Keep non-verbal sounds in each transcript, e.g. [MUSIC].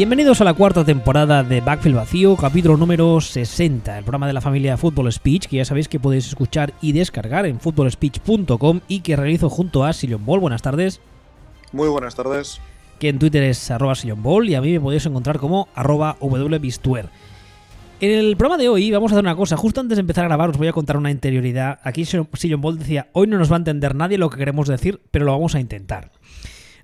Bienvenidos a la cuarta temporada de Backfield Vacío, capítulo número 60, el programa de la familia Football Speech, que ya sabéis que podéis escuchar y descargar en footballspeech.com y que realizo junto a Sillon Ball. Buenas tardes. Muy buenas tardes. Que en Twitter es arroba Sillon Ball y a mí me podéis encontrar como arroba wbistuer. En el programa de hoy vamos a hacer una cosa. Justo antes de empezar a grabar os voy a contar una interioridad. Aquí Sillon Ball decía, hoy no nos va a entender nadie lo que queremos decir, pero lo vamos a intentar.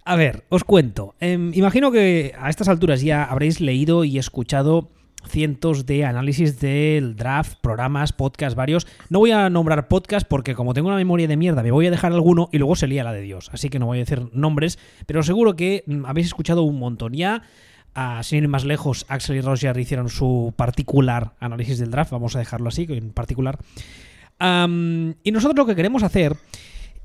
A ver, os cuento. Em, imagino que a estas alturas ya habréis leído y escuchado cientos de análisis del draft, programas, podcasts varios. No voy a nombrar podcast porque como tengo una memoria de mierda me voy a dejar alguno y luego se lía la de Dios. Así que no voy a decir nombres, pero seguro que mm, habéis escuchado un montón ya. A, sin ir más lejos, Axel y Roger hicieron su particular análisis del draft, vamos a dejarlo así, en particular. y nosotros lo que queremos hacer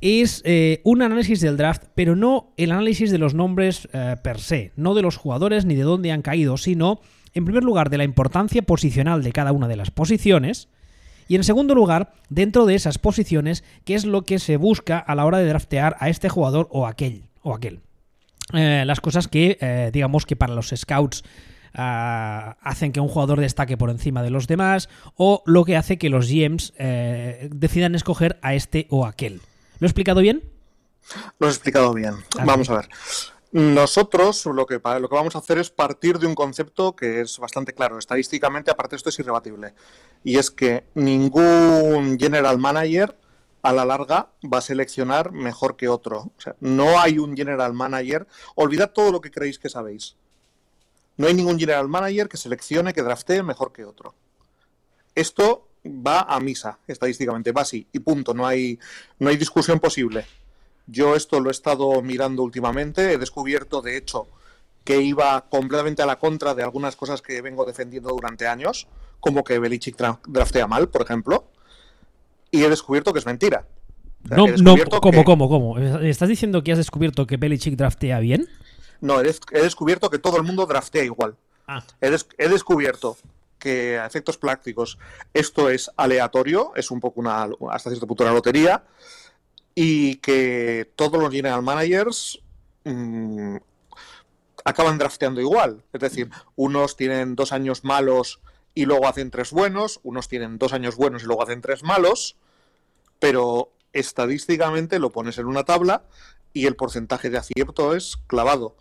es eh, un análisis del draft, pero no el análisis de los nombres eh, per se, no de los jugadores ni de dónde han caído, sino, en primer lugar, de la importancia posicional de cada una de las posiciones, y en segundo lugar, dentro de esas posiciones, qué es lo que se busca a la hora de draftear a este jugador o aquel. O aquel. Eh, las cosas que, digamos que para los scouts ah, hacen que un jugador destaque por encima de los demás, o lo que hace que los GMs decidan escoger a este o aquel. ¿Lo he explicado bien? Lo he explicado bien. Vamos a ver. Nosotros lo que, lo que vamos a hacer es partir de un concepto que es bastante claro. Estadísticamente, aparte esto es irrebatible. Y es que ningún general manager a la larga va a seleccionar mejor que otro. O sea, no hay un general manager. Olvidad todo lo que creéis que sabéis. No hay ningún general manager que seleccione, que draftee mejor que otro. Esto va a misa, estadísticamente, va así, y punto, no hay, no hay discusión posible. Yo esto lo he estado mirando últimamente, he descubierto, de hecho, que iba completamente a la contra de algunas cosas que vengo defendiendo durante años, como que Belichick draftea mal, por ejemplo, y he descubierto que es mentira. no, no, ¿cómo, cómo, cómo? ¿Estás diciendo que has descubierto que Belichick draftea bien? No, he, descubierto que todo el mundo draftea igual. Ah. he descubierto que a efectos prácticos esto es aleatorio, es un poco una, hasta cierto punto una lotería, y que todos los general managers mm, acaban drafteando igual. Es decir, unos tienen dos años malos y luego hacen tres buenos, unos tienen dos años buenos y luego hacen tres malos, pero estadísticamente lo pones en una tabla y el porcentaje de acierto es clavado.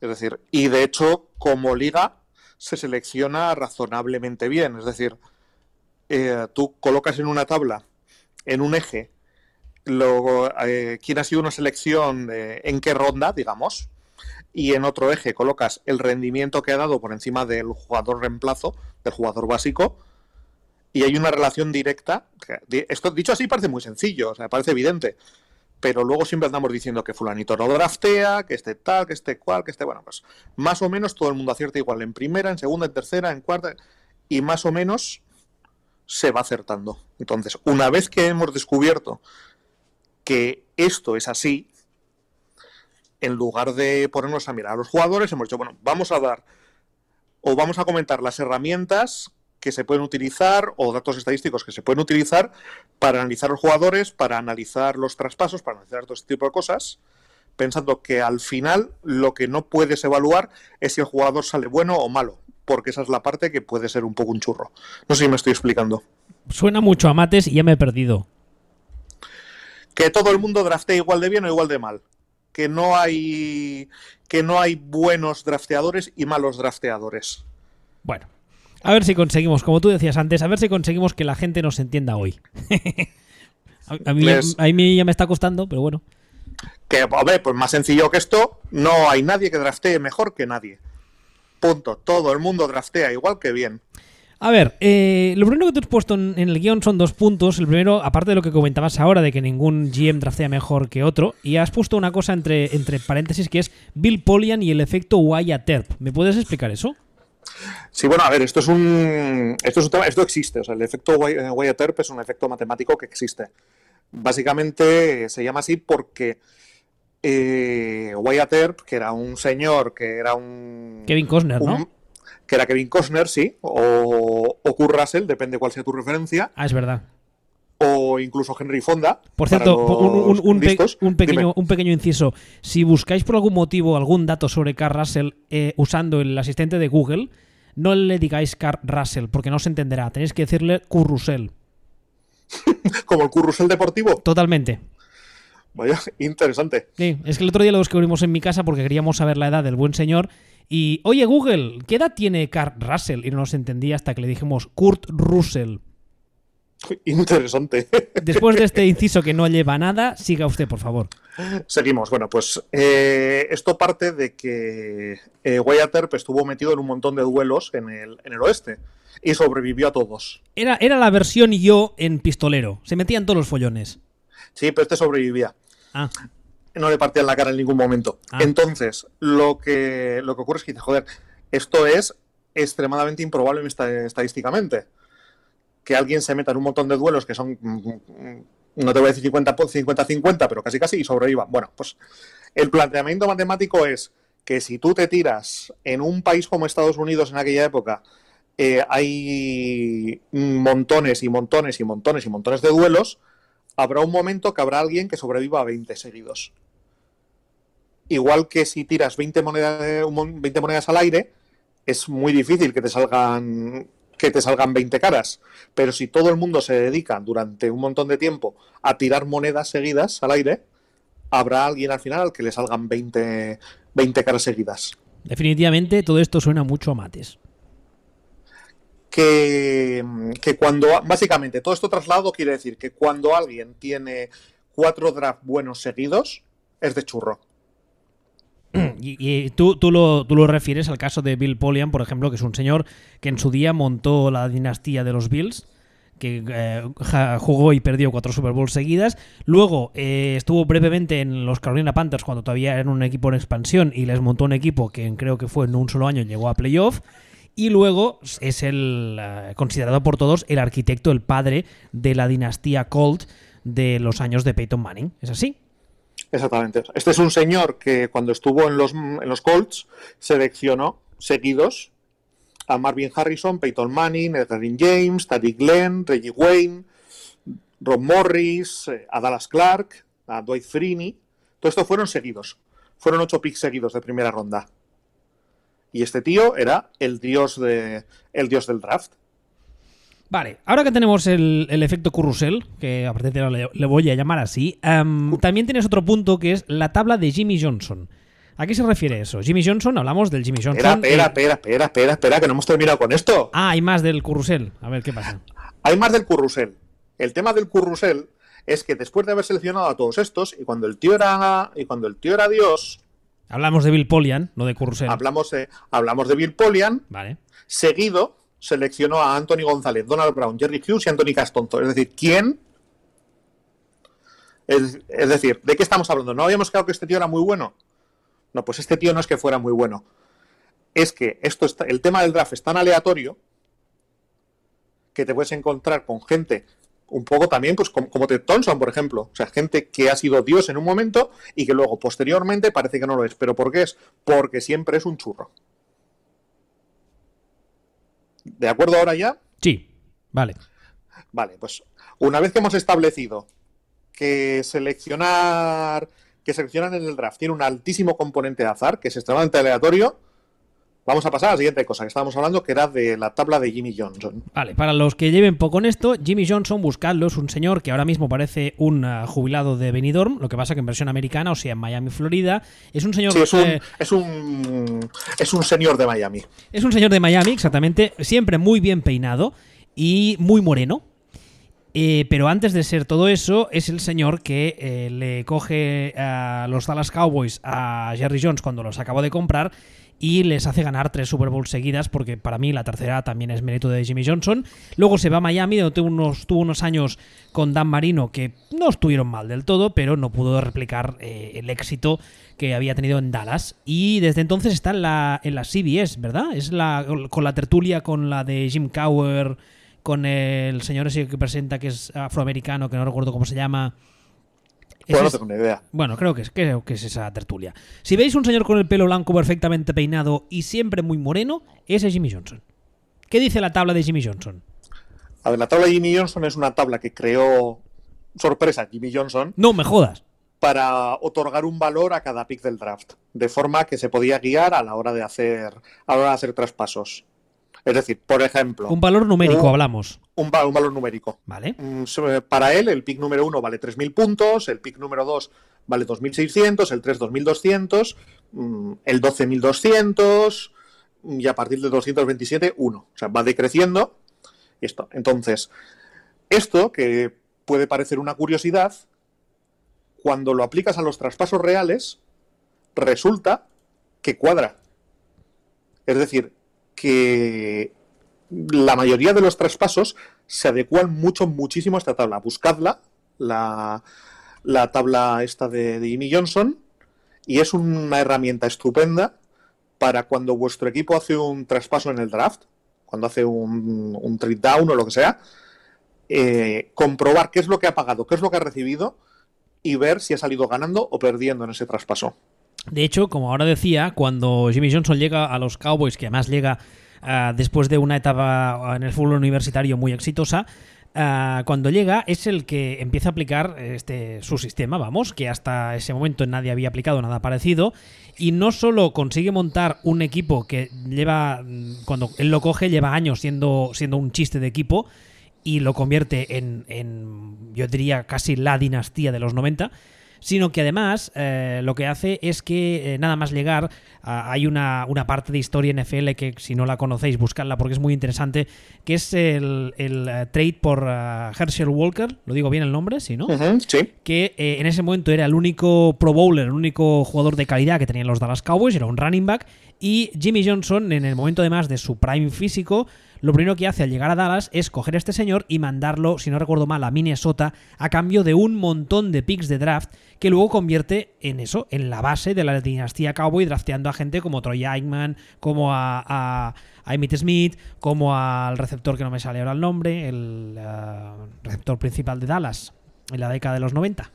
Es decir, y de hecho, como liga, se selecciona razonablemente bien. Es decir, eh, tú colocas en una tabla, en un eje, luego, eh, quién ha sido una selección, en qué ronda, digamos, y en otro eje colocas el rendimiento que ha dado por encima del jugador reemplazo, del jugador básico, y hay una relación directa. Esto dicho así parece muy sencillo, o parece evidente, pero luego siempre andamos diciendo que fulanito no draftea, que este tal, que este cual, que este, bueno, pues más o menos todo el mundo acierta igual en primera, en segunda, en tercera, en cuarta, y más o menos se va acertando. Entonces, una vez que hemos descubierto que esto es así, en lugar de ponernos a mirar a los jugadores, hemos dicho, bueno, vamos a dar o vamos a comentar las herramientas que se pueden utilizar o datos estadísticos que se pueden utilizar para analizar los jugadores, para analizar los traspasos, para analizar todo este tipo de cosas, pensando que al final lo que no puedes evaluar es si el jugador sale bueno o malo, porque esa es la parte que puede ser un poco un churro. No sé si me estoy explicando. Suena mucho a mates y ya me he perdido. Que todo el mundo draftea igual de bien o igual de mal. Que no hay que no hay buenos drafteadores y malos drafteadores. Bueno, a ver si conseguimos, como tú decías antes, a ver si conseguimos que la gente nos entienda hoy. [LAUGHS] a, mí, ya me está costando, pero bueno. Que, a ver, pues más sencillo que esto, no hay nadie que draftee mejor que nadie. Punto. Todo el mundo draftea igual que bien. A ver, eh, lo primero que tú has puesto en, el guion son dos puntos. El primero, aparte de lo que comentabas ahora, de que ningún GM draftea mejor que otro, y has puesto una cosa entre, entre paréntesis que es Bill Polian y el efecto Wyatt Earp. ¿Me puedes explicar eso? Sí, bueno, a ver, esto es un, esto es un tema, esto existe, o sea, el efecto Wyatt-Earp es un efecto matemático que existe. Básicamente se llama así porque eh, Wyatt Earp, que era un señor, que era un... Kevin Costner, ¿no? Que era Kevin Costner, sí, o, o Kurt Russell, depende cuál sea tu referencia. Ah, es verdad. O incluso Henry Fonda. Por cierto, un, pequeño, un, pequeño, inciso. Si buscáis por algún motivo algún dato sobre Carl Russell eh, usando el asistente de Google, no le digáis Carl Russell, porque no se entenderá. Tenéis que decirle Currusel. [LAUGHS] ¿Como el Currusel deportivo? Totalmente. Vaya, interesante. Sí, es que el otro día lo descubrimos en mi casa porque queríamos saber la edad del buen señor. Y, oye, Google, ¿qué edad tiene Carl Russell? Y no nos entendía hasta que le dijimos Kurt Russell. [LAUGHS] Interesante. Después de este inciso que no lleva nada, siga usted, por favor. Seguimos. Bueno, pues eh, esto parte de que eh, Wyatt Earp estuvo metido en un montón de duelos en el, en el oeste y sobrevivió a todos. Era, era la versión yo en pistolero. Se metían todos los follones. Sí, pero este sobrevivía. Ah. No le partían la cara en ningún momento. Ah. Entonces, lo que, lo que ocurre es que joder, esto es extremadamente improbable estadísticamente que alguien se meta en un montón de duelos que son, mm, mm, no te voy a decir 50-50, pero casi casi y sobreviva. Bueno, pues el planteamiento matemático es que si tú te tiras en un país como Estados Unidos en aquella época, eh, hay montones y montones y montones y montones de duelos, habrá un momento que habrá alguien que sobreviva a 20 seguidos. Igual que si tiras 20 monedas, 20 monedas al aire, es muy difícil que te salgan que te salgan 20 caras. Pero si todo el mundo se dedica durante un montón de tiempo a tirar monedas seguidas al aire, habrá alguien al final al que le salgan 20, 20 caras seguidas. Definitivamente todo esto suena mucho a mates. Que, que cuando, básicamente, todo esto traslado quiere decir que cuando alguien tiene cuatro drafts buenos seguidos, es de churro. [CLEARS THROAT] Y, tú, tú, lo, tú, lo, refieres al caso de Bill Polian, por ejemplo, que es un señor que en su día montó la dinastía de los Bills, que eh, jugó y perdió cuatro Super Bowls seguidas. Luego eh, estuvo brevemente en los Carolina Panthers cuando todavía eran un equipo en expansión y les montó un equipo que creo que fue en un solo año llegó a playoff. Y luego es el eh, considerado por todos el arquitecto, el padre de la dinastía Colt de los años de Peyton Manning. ¿Es así? Exactamente. Este es un señor que cuando estuvo en los, en los Colts seleccionó seguidos a Marvin Harrison, Peyton Manning, Edgar James, Teddy Glenn, Reggie Wayne, Rob Morris, eh, a Dallas Clark, a Dwight Freeney. Todo esto fueron seguidos. Fueron ocho picks seguidos de primera ronda. Y este tío era el dios, de, el dios del draft. Vale, ahora que tenemos el, efecto Currusel, que a partir de ahora le, voy a llamar así, em, también tienes otro punto que es la tabla de Jimmy Johnson. ¿A qué se refiere eso? Jimmy Johnson, hablamos del Jimmy Johnson. Espera, espera, espera, espera, espera, que no hemos terminado con esto. Ah, hay más del Currusel. A ver, ¿qué pasa? Hay más del Currusel. El tema del Currusel es que después de haber seleccionado a todos estos, y cuando el tío era, y cuando el tío era Dios. Hablamos de Bill Polian, no de Currusel. Hablamos de, hablamos de Bill Polian. Vale. Seguido seleccionó a Anthony González, Donald Brown, Jerry Hughes y Anthony Castonzo. Es decir, ¿quién? Es, decir, ¿de qué estamos hablando? ¿No habíamos quedado que este tío era muy bueno? No, pues este tío no es que fuera muy bueno. Es que esto está, el tema del draft es tan aleatorio que te puedes encontrar con gente un poco también, pues como, como, Ted Thompson, por ejemplo. O sea, gente que ha sido Dios en un momento y que luego, posteriormente, parece que no lo es. ¿Pero por qué es? Porque siempre es un churro. ¿De acuerdo ahora ya? Sí, vale. Vale, pues una vez que hemos establecido que seleccionar que seleccionar en el draft tiene un altísimo componente de azar, que es extremadamente aleatorio, Vamos a pasar a la siguiente cosa que estábamos hablando, que era de la tabla de Jimmy Johnson. Vale, para los que lleven poco en esto, Jimmy Johnson, buscadlo, es un señor que ahora mismo parece un ah, jubilado de Benidorm, lo que pasa que en versión americana, o sea, en Miami, Florida. Es un señor... Sí, es un, es un, es un señor de Miami. Es un señor de Miami, exactamente, siempre muy bien peinado y muy moreno. Eh, pero antes de ser todo eso, es el señor que eh, le coge a los Dallas Cowboys a Jerry Jones cuando los acabó de comprar y les hace ganar tres Super Bowls seguidas, porque para mí la tercera también es mérito de Jimmy Johnson. Luego se va a Miami, donde tuvo unos, tuvo unos años con Dan Marino que no estuvieron mal del todo, pero no pudo replicar eh, el éxito que había tenido en Dallas. Y desde entonces está en la, en la CBS, ¿verdad? Es la, con la tertulia con la de Jim Cower, con el señor ese que presenta que es afroamericano, que no recuerdo cómo se llama. Bueno, creo que, es, creo que es esa tertulia. Si veis un señor con el pelo blanco perfectamente peinado y siempre muy moreno, ese es Jimmy Johnson. ¿Qué dice la tabla de Jimmy Johnson? A ver, la tabla de Jimmy Johnson es una tabla que creó sorpresa Jimmy Johnson. No me jodas. Para otorgar un valor a cada pick del draft, de forma que se podía guiar a la hora de hacer, a la hora de hacer traspasos. Es decir, por ejemplo. Un valor numérico, hablamos. Un, un, valor numérico. Vale. Mm, para él, el pick número uno vale 3.000 puntos, el pick número dos vale 2.600, el 3 2.200, mm, el 12.200 y a partir de 227, 1. O sea, va decreciendo. Esto. Entonces, esto que puede parecer una curiosidad, cuando lo aplicas a los traspasos reales, resulta que cuadra. Es decir, que la mayoría de los traspasos se adecuan mucho, muchísimo a esta tabla. Buscadla, la, la tabla esta de, Jimmy Johnson, y es una herramienta estupenda para cuando vuestro equipo hace un traspaso en el draft, cuando hace un, un trade down o lo que sea, eh, comprobar qué es lo que ha pagado, qué es lo que ha recibido y ver si ha salido ganando o perdiendo en ese traspaso. De hecho, como ahora decía, cuando Jimmy Johnson llega a los Cowboys, que además llega ah, después de una etapa en el fútbol universitario muy exitosa, ah, cuando llega es el que empieza a aplicar este, su sistema, vamos, que hasta ese momento nadie había aplicado nada parecido, y no solo consigue montar un equipo que lleva, mm, cuando él lo coge, lleva años siendo, siendo un chiste de equipo, y lo convierte en, en yo diría, casi la dinastía de los 90, sino que además eh, lo que hace es que eh, nada más llegar hay una, parte de historia NFL que si no la conocéis buscadla porque es muy interesante que es el, eh, trade por Herschel Walker lo digo bien el nombre ¿sí no? sí. que en ese momento era el único pro bowler el único jugador de calidad que tenían los Dallas Cowboys era un running back y Jimmy Johnson en el momento además de su prime físico lo primero que hace al llegar a Dallas es coger a este señor y mandarlo, si no recuerdo mal, a Minnesota a cambio de un montón de picks de draft que luego convierte en eso, en la base de la dinastía Cowboy, drafteando a gente como Troy Aikman, como a, a, Smith, como al receptor que no me sale ahora el nombre, el eh, receptor principal de Dallas en la década de los 90.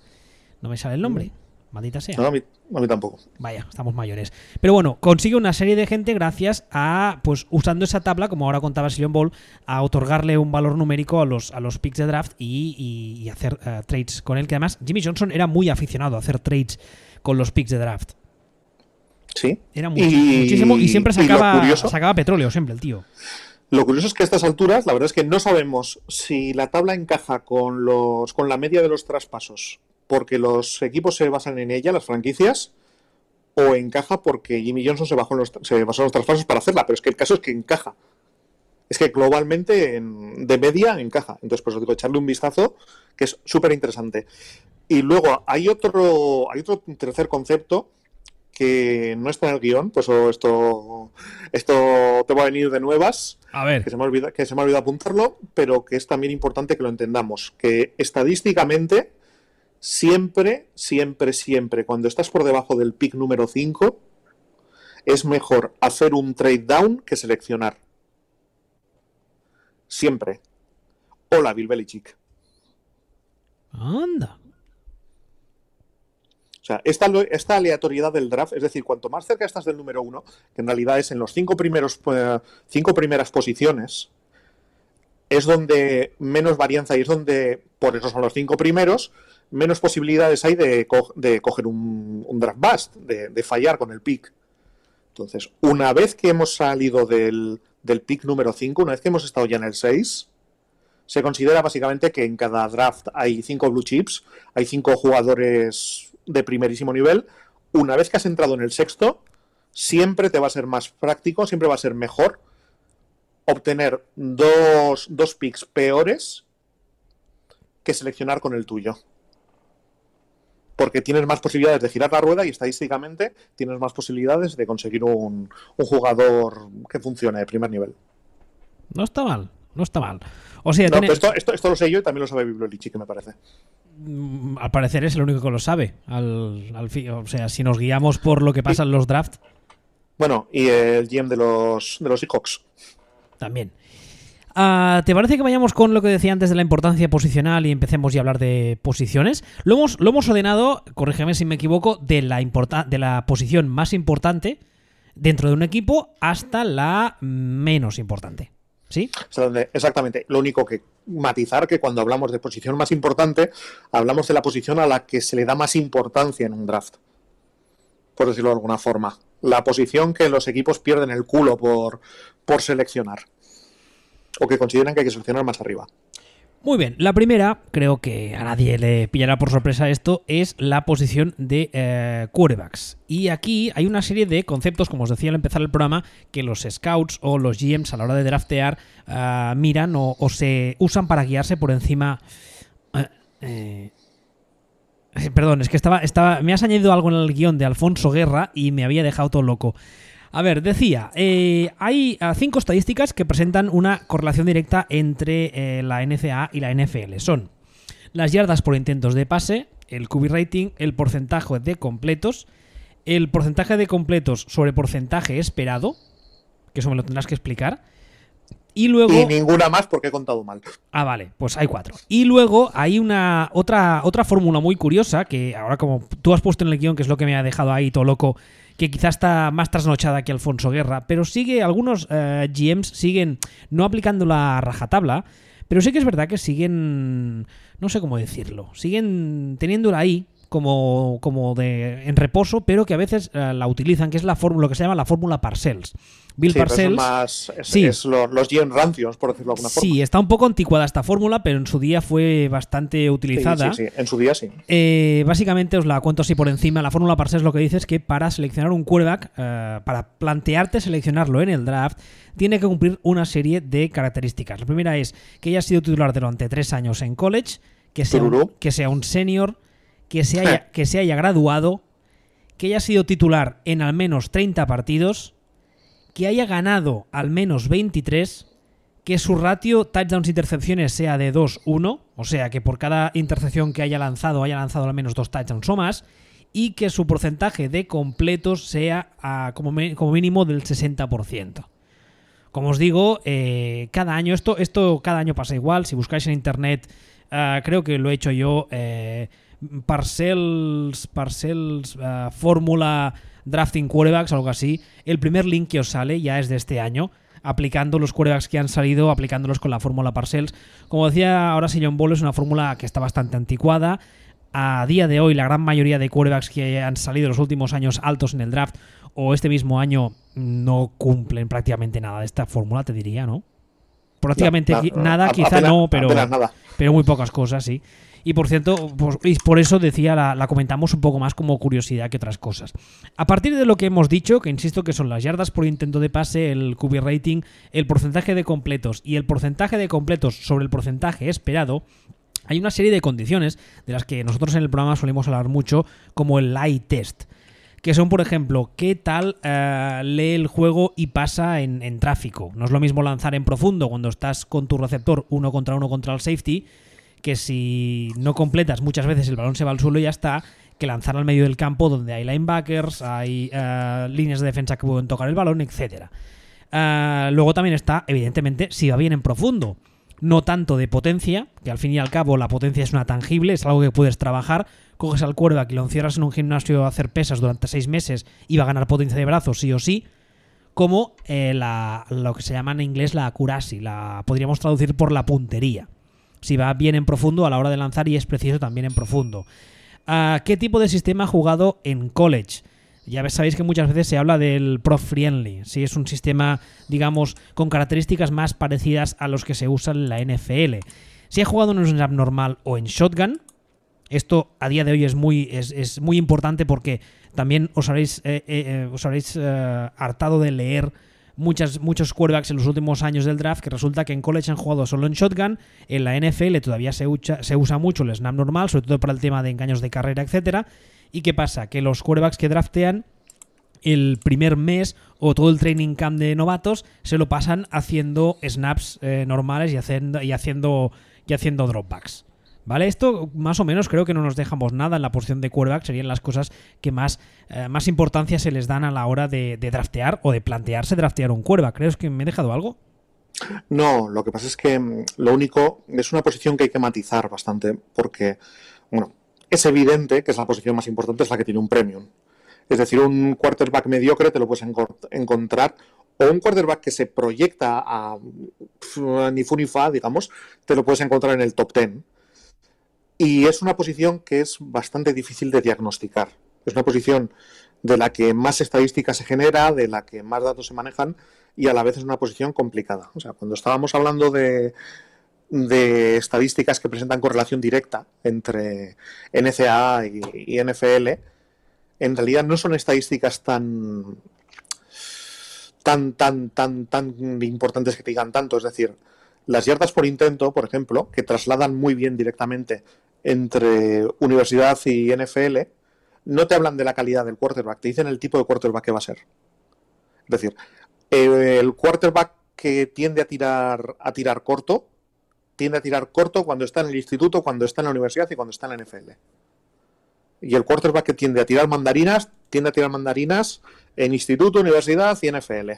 No me sale el nombre. Maldita sea. No, a mí, tampoco. Vaya, estamos mayores. Pero bueno, consigue una serie de gente gracias a, pues usando esa tabla, como ahora contaba Sillon Ball, a otorgarle un valor numérico a los, a los picks de draft y, hacer eh, trades con él. Que además, Jimmy Johnson era muy aficionado a hacer trades con los picks de draft. Sí. Era muchísimo y siempre sacaba, sacaba petróleo, siempre el tío. Lo curioso es que a estas alturas, la verdad es que no sabemos si la tabla encaja con, los, con la media de los traspasos porque los equipos se basan en ella, las franquicias, o encaja porque Jimmy Johnson se, bajó en los, se basó en los traspasos para hacerla, pero es que el caso es que encaja. Es que globalmente, de media, encaja. Entonces, pues os digo, echarle un vistazo, que es súper interesante. Y luego hay otro, hay otro tercer concepto que no está en el guion, pues esto, esto te va a venir de nuevas. A ver. Que se, me olvida, que se me ha olvidado apuntarlo, pero que es también importante que lo entendamos. Que estadísticamente siempre, siempre, siempre, cuando estás por debajo del pick número 5, es mejor hacer un trade down que seleccionar. Siempre. Hola, Bill Belichick. Anda. O sea, esta, esta, aleatoriedad del draft, es decir, cuanto más cerca estás del número uno, que en realidad es en los cinco, primeros, eh, cinco primeras posiciones, es donde menos varianza y es donde, por eso son los cinco primeros, menos posibilidades hay de, coger un, draft bust, de, fallar con el pick. Entonces, una vez que hemos salido del, pick número 5, una vez que hemos estado ya en el 6, se considera básicamente que en cada draft hay 5 blue chips, hay 5 jugadores de primerísimo nivel. Una vez que has entrado en el sexto, siempre te va a ser más práctico, siempre va a ser mejor obtener dos picks peores que seleccionar con el tuyo porque tienes más posibilidades de girar la rueda y estadísticamente tienes más posibilidades de conseguir un, jugador que funcione de primer nivel. No está mal, no está mal. O sea, esto, esto, lo sé yo y también lo sabe Bibliolichi, que me parece. Mm, al parecer es el único que lo sabe. Al, o sea, si nos guiamos por lo que pasa en los drafts. Bueno, y el GM de los, de los Seahawks. También. Ah, ¿Te parece que vayamos con lo que decía antes de la importancia posicional y empecemos ya a hablar de posiciones? Lo hemos, lo hemos ordenado, corrígeme si me equivoco, de la, de la posición más importante dentro de un equipo hasta la menos importante. ¿Sí? Exactamente. Lo único que matizar que cuando hablamos de posición más importante, hablamos de la posición a la que se le da más importancia en un draft, por decirlo de alguna forma. La posición que los equipos pierden el culo por, por seleccionar, o que consideran que hay que seleccionar más arriba. Muy bien, la primera, creo que a nadie le pillará por sorpresa esto, es la posición de eh, quarterbacks. Y aquí hay una serie de conceptos, como os decía al empezar el programa, que los scouts o los GMs a la hora de draftear eh, miran o, se usan para guiarse por encima... Eh, perdón, es que estaba, estaba. Me has añadido algo en el guion de Alfonso Guerra y me había dejado todo loco. A ver, decía, eh, hay ah, cinco estadísticas que presentan una correlación directa entre eh, la NCA y la NFL. Son las yardas por intentos de pase, el QB rating, el porcentaje de completos, el porcentaje de completos sobre porcentaje esperado, que eso me lo tendrás que explicar. Y luego. Y ninguna más porque he contado mal. Ah, vale, pues hay cuatro. Y luego hay una otra, otra fórmula muy curiosa que ahora, como tú has puesto en el guion, que es lo que me ha dejado ahí todo loco, que quizás está más trasnochada que Alfonso Guerra, pero sigue, algunos eh, GMs siguen no aplicando la rajatabla, pero sí que es verdad que siguen, no sé cómo decirlo, siguen teniéndola ahí como, como de, en reposo, pero que a veces eh, la utilizan, que es la fórmula, lo que se llama la fórmula Parcells. Bill Parcells. Es, los, los rancios, por decirlo de alguna forma. Sí, está un poco anticuada esta fórmula, pero en su día fue bastante utilizada. Sí, sí, en su día sí. Eh, básicamente os la cuento así por encima. La fórmula Parcells lo que dice es que para seleccionar un quarterback, eh, para plantearte seleccionarlo en el draft, tiene que cumplir una serie de características. La primera es que haya sido titular durante tres años en college, que sea, que sea un senior que se haya, que se haya graduado, que haya sido titular en al menos 30 partidos, que haya ganado al menos 23, que su ratio touchdowns-intercepciones sea de 2-1, o sea que por cada intercepción que haya lanzado haya lanzado al menos dos touchdowns o más, y que su porcentaje de completos sea como, como, mínimo del 60%. Como os digo, eh, cada año, esto, esto cada año pasa igual, si buscáis en internet, ah, creo que lo he hecho yo, eh, Parcells, Parcells, uh, Fórmula Drafting Quarterbacks, algo así, el primer link que os sale ya es de este año, aplicando los quarterbacks que han salido, aplicándolos con la fórmula Parcells. Como decía ahora John Ball, es una fórmula que está bastante anticuada. A día de hoy, la gran mayoría de quarterbacks que han salido los últimos años altos en el draft o este mismo año no cumplen prácticamente nada de esta fórmula, te diría, ¿no? Prácticamente nada, quizá no, pero, pero muy pocas cosas, sí. Y por cierto, pues, por eso decía, la, comentamos un poco más como curiosidad que otras cosas. A partir de lo que hemos dicho, que insisto que son las yardas por intento de pase, el QB rating, el porcentaje de completos y el porcentaje de completos sobre el porcentaje esperado, hay una serie de condiciones de las que nosotros en el programa solemos hablar mucho, como el light test que son, por ejemplo, qué tal eh, lee el juego y pasa en, en, tráfico. No es lo mismo lanzar en profundo cuando estás con tu receptor uno contra uno contra el safety, que si no completas muchas veces el balón se va al suelo y ya está, que lanzar al medio del campo donde hay linebackers, hay eh, líneas de defensa que pueden tocar el balón, etc. Eh, luego también está, evidentemente, si va bien en profundo. No tanto de potencia, que al fin y al cabo la potencia es una tangible, es algo que puedes trabajar. Coges al cuerda y lo encierras en un gimnasio a hacer pesas durante seis meses y va a ganar potencia de brazos sí o sí. Como eh, lo que se llama en inglés la accuracy, la podríamos traducir por la puntería si va bien en profundo a la hora de lanzar y es preciso también en profundo. Ah, ¿Qué tipo de sistema ha jugado en college? Ya sabéis que muchas veces se habla del Pro Friendly, si es un sistema, digamos, con características más parecidas a los que se usan en la NFL. Si ha jugado en un snap normal o en shotgun, esto a día de hoy es muy, es, muy importante porque también os habréis, eh, eh, eh, os habréis hartado de leer muchas, muchos quarterbacks en los últimos años del draft que resulta que en college han jugado solo en shotgun, en la NFL todavía se, usa mucho el snap normal, sobre todo para el tema de engaños de carrera, etcétera. ¿Y qué pasa? Que los quarterbacks que draftean el primer mes o todo el training camp de novatos se lo pasan haciendo snaps eh, normales y haciendo, y haciendo, y haciendo dropbacks. ¿Vale? Esto más o menos creo que no nos dejamos nada en la posición de quarterback, serían las cosas que más, eh, más importancia se les dan a la hora de, draftear o de plantearse draftear un quarterback. ¿Crees que me he dejado algo? No, lo que pasa es que mm, lo único es una posición que hay que matizar bastante porque, bueno, es evidente que es la posición más importante, es la que tiene un premium. Es decir, un quarterback mediocre te lo puedes encontrar o un quarterback que se proyecta a, ni fu ni fa, digamos, te lo puedes encontrar en el top 10. Y es una posición que es bastante difícil de diagnosticar. Es una posición de la que más estadística se genera, de la que más datos se manejan y a la vez es una posición complicada. O sea, cuando estábamos hablando de, de estadísticas que presentan correlación directa entre NCAA y, NFL, en realidad no son estadísticas tan tan, tan, tan, tan importantes que te digan tanto. Es decir, las yardas por intento, por ejemplo, que trasladan muy bien directamente entre universidad y NFL, no te hablan de la calidad del quarterback, te dicen el tipo de quarterback que va a ser. Es decir, el quarterback que tiende a tirar, a tirar corto, tiende a tirar corto cuando está en el instituto, cuando está en la universidad y cuando está en la NFL. Y el quarterback que tiende a tirar mandarinas, tiende a tirar mandarinas en instituto, universidad y NFL.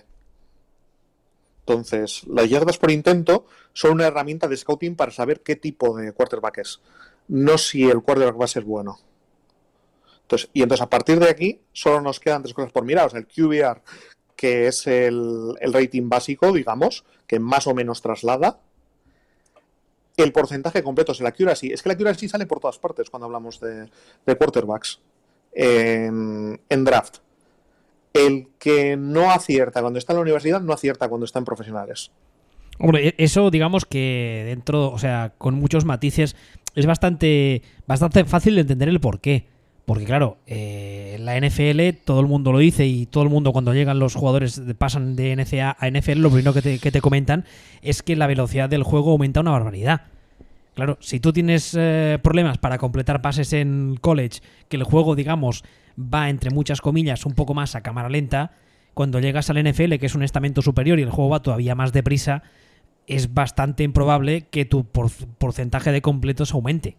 Entonces, las yardas por intento son una herramienta de scouting para saber qué tipo de quarterback es, no si el quarterback va a ser bueno. Entonces, y entonces a partir de aquí solo nos quedan tres cosas por mirar. O sea, el QBR, que es el, rating básico, digamos, que más o menos traslada. El porcentaje completo, es la accuracy. Es que la accuracy sale por todas partes cuando hablamos de, quarterbacks en, draft. El que no acierta cuando está en la universidad, no acierta cuando está en profesionales. Hombre, e-, eso digamos que dentro, o sea, con muchos matices, es bastante, bastante fácil de entender el por qué. Porque claro, eh, la NFL todo el mundo lo dice y todo el mundo cuando llegan los jugadores pasan de NCA a NFL, lo primero que te, comentan es que la velocidad del juego aumenta una barbaridad. Claro, si tú tienes eh, problemas para completar pases en college, que el juego, digamos, va entre muchas comillas un poco más a cámara lenta, cuando llegas al NFL, que es un estamento superior y el juego va todavía más deprisa, es bastante improbable que tu porcentaje de completos aumente.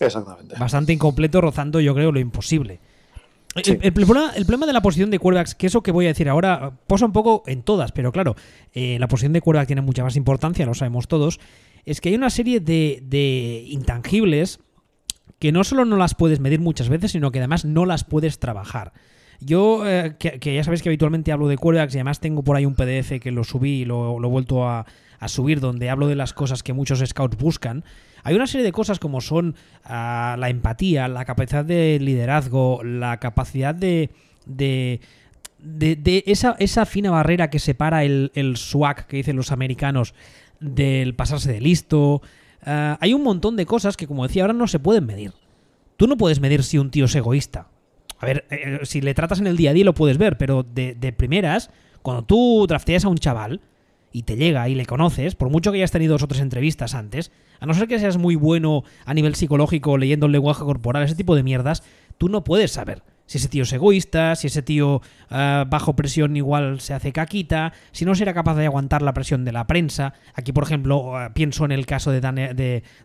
Exactamente. Bastante incompleto, rozando, yo creo, lo imposible. El, problema, de la posición de quarterbacks, que eso que voy a decir ahora, posa un poco en todas, pero claro, eh, la posición de quarterback tiene mucha más importancia, lo sabemos todos, es que hay una serie de, intangibles que no solo no las puedes medir muchas veces, sino que además no las puedes trabajar. Yo, eh, que, ya sabéis que habitualmente hablo de quarterbacks y además tengo por ahí un PDF que lo subí y lo, he vuelto a, subir donde hablo de las cosas que muchos scouts buscan. Hay una serie de cosas como son ah, la empatía, la capacidad de liderazgo, la capacidad de, de de, esa, esa, fina barrera que separa el, el, swag que dicen los americanos del pasarse de listo. Ah, hay un montón de cosas que, como decía ahora, no se pueden medir. Tú no puedes medir si un tío es egoísta. A ver, eh, si le tratas en el día a día lo puedes ver, pero de, primeras, cuando tú drafteas a un chaval, y te llega y le conoces, por mucho que hayas tenido dos o tres entrevistas antes, a no ser que seas muy bueno a nivel psicológico leyendo el lenguaje corporal, ese tipo de mierdas, tú no puedes saber si ese tío es egoísta, si ese tío ah, bajo presión igual se hace caquita, si no será capaz de aguantar la presión de la prensa. Aquí, por ejemplo, ah, pienso en el caso de,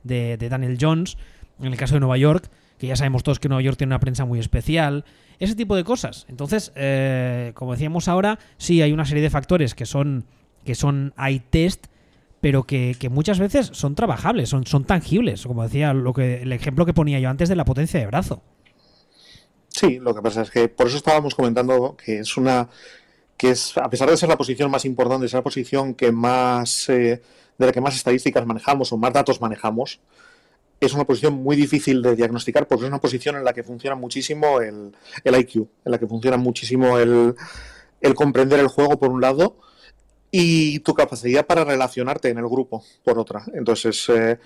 de, Daniel Jones, en el caso de Nueva York, que ya sabemos todos que Nueva York tiene una prensa muy especial, ese tipo de cosas. Entonces, eh, como decíamos ahora, sí hay una serie de factores que son que son hay test, pero que, muchas veces son trabajables, son, son tangibles, como decía lo que, el ejemplo que ponía yo antes de la potencia de brazo. Sí, lo que pasa es que por eso estábamos comentando que es una que es a pesar de ser la posición más importante, es la posición que más eh, de la que más estadísticas manejamos o más datos manejamos, es una posición muy difícil de diagnosticar porque es una posición en la que funciona muchísimo el, el IQ, en la que funciona muchísimo el, el comprender el juego por un lado y tu capacidad para relacionarte en el grupo, por otra. Entonces, eh,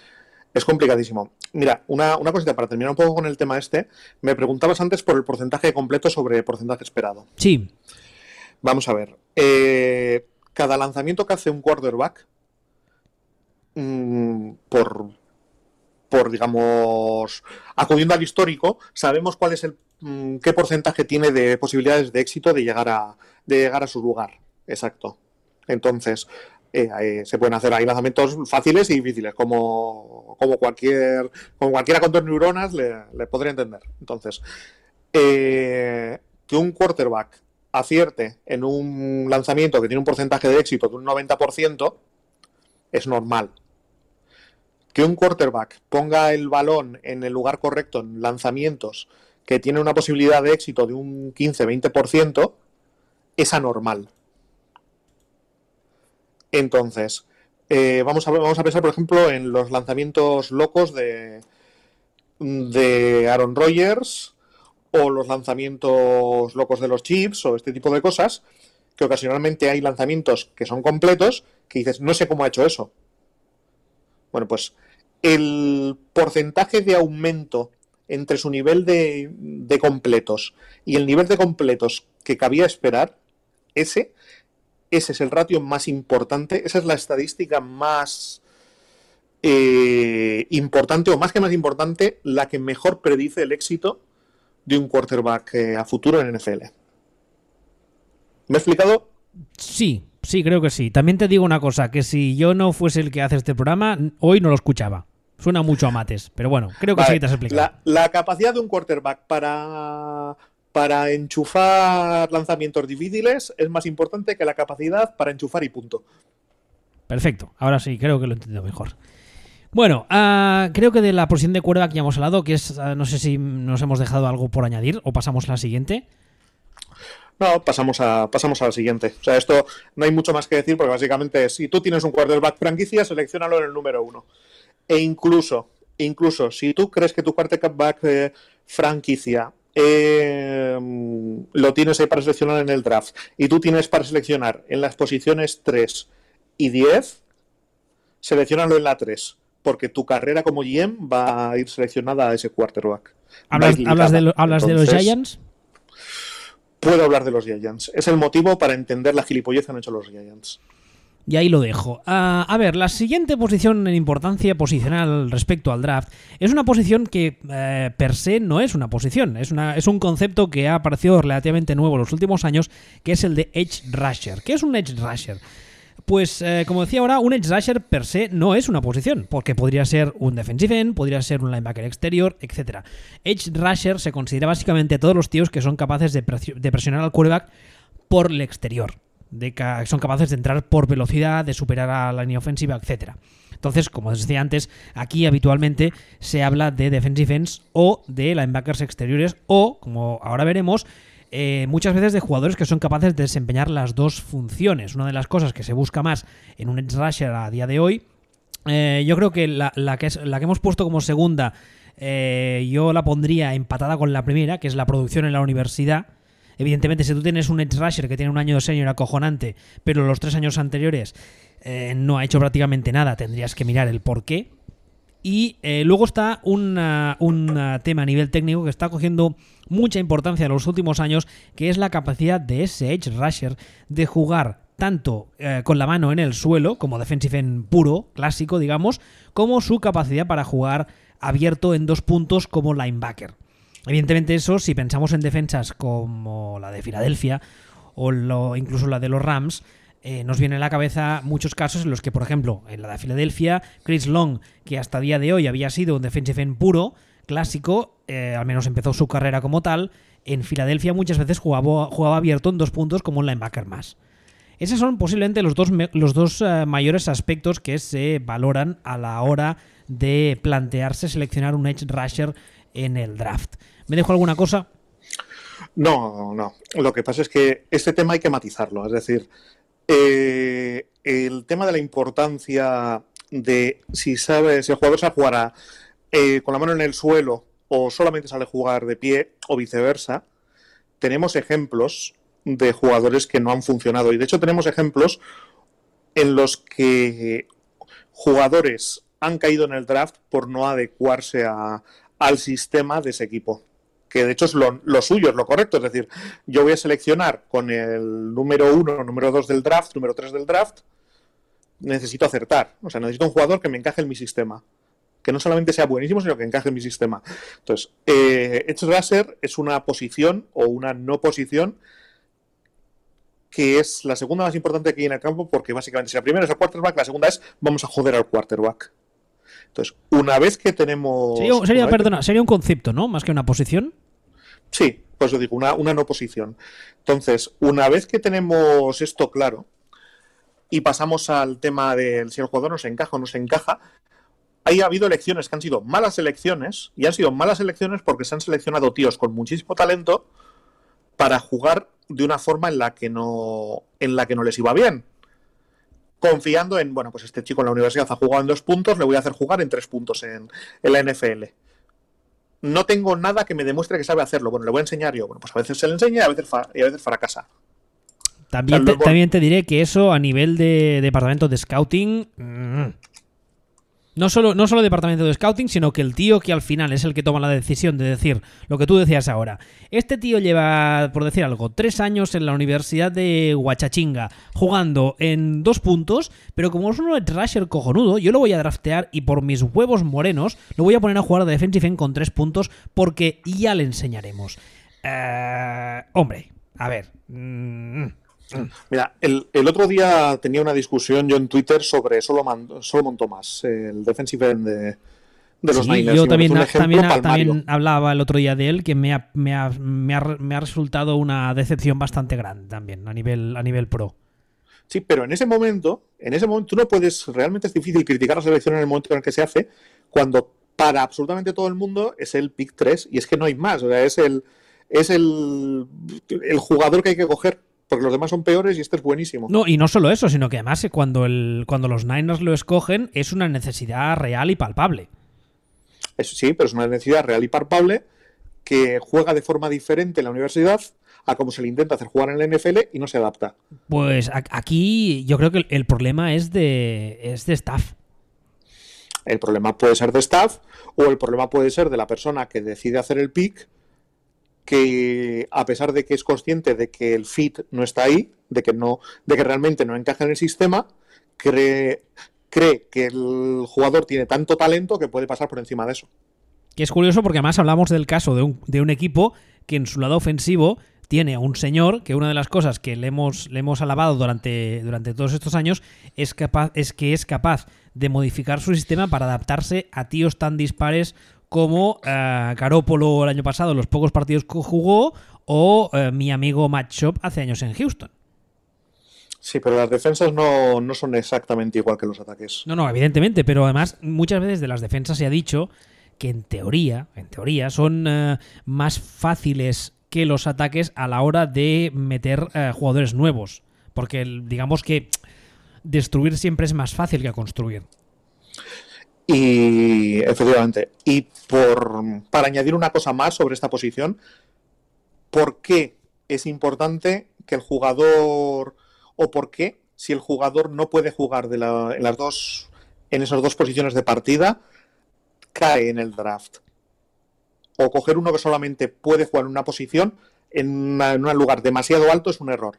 es complicadísimo. Mira, una, una, cosita para terminar un poco con el tema este. Me preguntabas antes por el porcentaje completo sobre porcentaje esperado. Sí. Vamos a ver. Eh, cada lanzamiento que hace un quarterback, mm, por, por, digamos, acudiendo al histórico, sabemos cuál es el mm, qué porcentaje tiene de posibilidades de éxito de llegar a, de llegar a su lugar. Exacto. Entonces, eh, se pueden hacer ahí lanzamientos fáciles y difíciles, como, como, cualquier, como cualquiera con dos neuronas le, podría entender. Entonces, eh, que un quarterback acierte en un lanzamiento que tiene un porcentaje de éxito de un 90% es normal. Que un quarterback ponga el balón en el lugar correcto en lanzamientos que tiene una posibilidad de éxito de un 15-20% es anormal Entonces, eh, vamos, a, vamos a pensar, por ejemplo, en los lanzamientos locos de, de Aaron Rodgers o los lanzamientos locos de los chips o este tipo de cosas, que ocasionalmente hay lanzamientos que son completos, que dices, no sé cómo ha hecho eso. Bueno, pues el porcentaje de aumento entre su nivel de, de completos y el nivel de completos que cabía esperar, ese, ese es el ratio más importante, esa es la estadística más eh, importante, o más que más importante, la que mejor predice el éxito de un quarterback eh, a futuro en NFL. ¿Me he explicado? Sí, sí, creo que sí. También te digo una cosa, que si yo no fuese el que hace este programa, hoy no lo escuchaba. Suena mucho a mates, pero bueno, creo que sí te has explicado. La, capacidad de un quarterback para, para enchufar lanzamientos difíciles es más importante que la capacidad para enchufar y punto. Perfecto, ahora sí, creo que lo he entendido mejor. Bueno, uh, creo que de la posición de cuerda que ya hemos hablado, que es, uh, no sé si nos hemos dejado algo por añadir o pasamos a la siguiente. No, pasamos a, pasamos a la siguiente. O sea, esto no hay mucho más que decir porque básicamente si tú tienes un quarterback franquicia, seleccionalo en el número uno. E incluso, incluso si tú crees que tu quarterback eh, franquicia eh, lo tienes ahí para seleccionar en el draft y tú tienes para seleccionar en las posiciones 3 y 10, seleccionalo en la 3 porque tu carrera como GM va a ir seleccionada a ese quarterback. ¿Hablas, de, ¿hablas de, los Giants? Puedo hablar de los Giants. Es el motivo para entender la gilipollez que han hecho los Giants. Y ahí lo dejo. Ah, a ver, la siguiente posición en importancia posicional respecto al draft es una posición que eh, per se no es una posición, es, una, es un concepto que ha aparecido relativamente nuevo en los últimos años, que es el de Edge Rusher. ¿Qué es un Edge Rusher? Pues, eh, como decía ahora, un edge rusher per se no es una posición, porque podría ser un defensive end, podría ser un linebacker exterior, etc. Edge rusher se considera básicamente todos los tíos que son capaces de, presionar al quarterback por el exterior, de que son capaces de entrar por velocidad, de superar a la línea ofensiva, etc. Entonces, como os decía antes, aquí habitualmente se habla de defensive ends o de linebackers exteriores o, como ahora veremos, eh, muchas veces de jugadores que son capaces de desempeñar las dos funciones. Una de las cosas que se busca más en un edge rusher a día de hoy, eh, yo creo que la, que es, la que hemos puesto como segunda, eh, yo la pondría empatada con la primera, que es la producción en la universidad. Evidentemente, si tú tienes un edge rusher que tiene un año de senior acojonante, pero los tres años anteriores no ha hecho prácticamente nada, tendrías que mirar el por qué. Y eh, luego está un tema a nivel técnico que está cogiendo mucha importancia en los últimos años, que es la capacidad de ese Edge Rusher de jugar tanto eh, con la mano en el suelo, como defensive en puro, clásico, digamos, como su capacidad para jugar abierto en dos puntos como linebacker. Evidentemente eso, si pensamos en defensas como la de Filadelfia o incluso la de los Rams, eh, nos viene a la cabeza muchos casos en los que, por ejemplo, en la de Filadelfia, Chris Long, que hasta día de hoy había sido un defensive end puro, clásico, eh, al menos empezó su carrera como tal, en Filadelfia muchas veces jugaba, jugaba abierto en dos puntos como un linebacker más. Esos son posiblemente los dos, los dos eh, mayores aspectos que se valoran a la hora de plantearse seleccionar un edge rusher en el draft. ¿Me dejo alguna cosa? No, no. Lo que pasa es que este tema hay que matizarlo. Es decir, eh, el tema de la importancia de si sabe, si el jugador sabe jugar eh, con la mano en el suelo o solamente sale a jugar de pie o viceversa, tenemos ejemplos de jugadores que no han funcionado. Y de hecho tenemos ejemplos en los que jugadores han caído en el draft por no adecuarse al sistema de ese equipo que de hecho es lo, suyo, es lo correcto. Es decir, yo voy a seleccionar con el número uno, número dos del draft, número tres del draft, necesito acertar. O sea, necesito un jugador que me encaje en mi sistema. Que no solamente sea buenísimo, sino que encaje en mi sistema. Entonces, eh, Edge Racer es una posición o una no posición que es la segunda más importante que hay en el campo, porque básicamente si la primera es el quarterback, la segunda es vamos a joder al quarterback. Entonces, una vez que tenemos. Sería, perdona, sería un concepto, ¿no? Más que una posición. Sí, pues yo digo, una, una no posición. Entonces, una vez que tenemos esto claro y pasamos al tema del si el jugador nos encaja o no se encaja, hay habido elecciones que han sido malas elecciones y han sido malas elecciones porque se han seleccionado tíos con muchísimo talento para jugar de una forma en la que no en la que no les iba bien. Confiando en, bueno, pues este chico en la universidad ha jugado en dos puntos, le voy a hacer jugar en tres puntos en, la NFL. No tengo nada que me demuestre que sabe hacerlo. Bueno, le voy a enseñar yo. Bueno, pues a veces se le enseña y a veces, y a veces fracasa. También, te, también te diré que eso a nivel de departamento de scouting... Mm, no solo, no solo departamento de scouting, sino que el tío que al final es el que toma la decisión de decir lo que tú decías ahora. Este tío lleva, por decir algo, tres años en la Universidad de Huachachinga jugando en dos puntos, pero como es un de rusher cojonudo, yo lo voy a draftear y por mis huevos morenos lo voy a poner a jugar de defensive end con tres puntos porque ya le enseñaremos. Eh, hombre, a ver. Mm, Mira, el, otro día tenía una discusión yo en Twitter sobre Solomon, Solomon Thomas, el defensive end de, los Niners. Yo también, también, hablaba el otro día de él, que me ha, me, ha, me, ha, resultado una decepción bastante grande también a nivel, a nivel pro. Sí, pero en ese momento, en ese momento tú no puedes, realmente es difícil criticar la selección en el momento en el que se hace, cuando para absolutamente todo el mundo es el pick 3 y es que no hay más, o sea, es el es el, el jugador que hay que coger porque los demás son peores y este es buenísimo. No, y no solo eso, sino que además eh, cuando, el, cuando los Niners lo escogen es una necesidad real y palpable. Eso sí, pero es una necesidad real y palpable que juega de forma diferente en la universidad a como se le intenta hacer jugar en la NFL y no se adapta. Pues aquí yo creo que el problema es de, es de staff. El problema puede ser de staff o el problema puede ser de la persona que decide hacer el pick que a pesar de que es consciente de que el fit no está ahí, de que no, de que realmente no encaja en el sistema, cree, cree que el jugador tiene tanto talento que puede pasar por encima de eso. Que es curioso porque además hablamos del caso de un, de un equipo que en su lado ofensivo tiene a un señor que una de las cosas que le hemos, le hemos alabado durante, durante todos estos años es, es que es capaz de modificar su sistema para adaptarse a tíos tan dispares como uh, Garópolo el año pasado, los pocos partidos que jugó, o eh, mi amigo Matt Shop hace años en Houston. Sí, pero las defensas no, son exactamente igual que los ataques. No, no, evidentemente, pero además muchas veces de las defensas se ha dicho que en teoría, en teoría, son eh, más fáciles que los ataques a la hora de meter jugadores nuevos. Porque digamos que destruir siempre es más fácil que construir. Y efectivamente, y por, para añadir una cosa más sobre esta posición, ¿por qué es importante que el jugador, o por qué, si el jugador no puede jugar de en las dos, en esas dos posiciones de partida, cae en el draft? O coger uno que solamente puede jugar en una posición en un lugar demasiado alto es un error.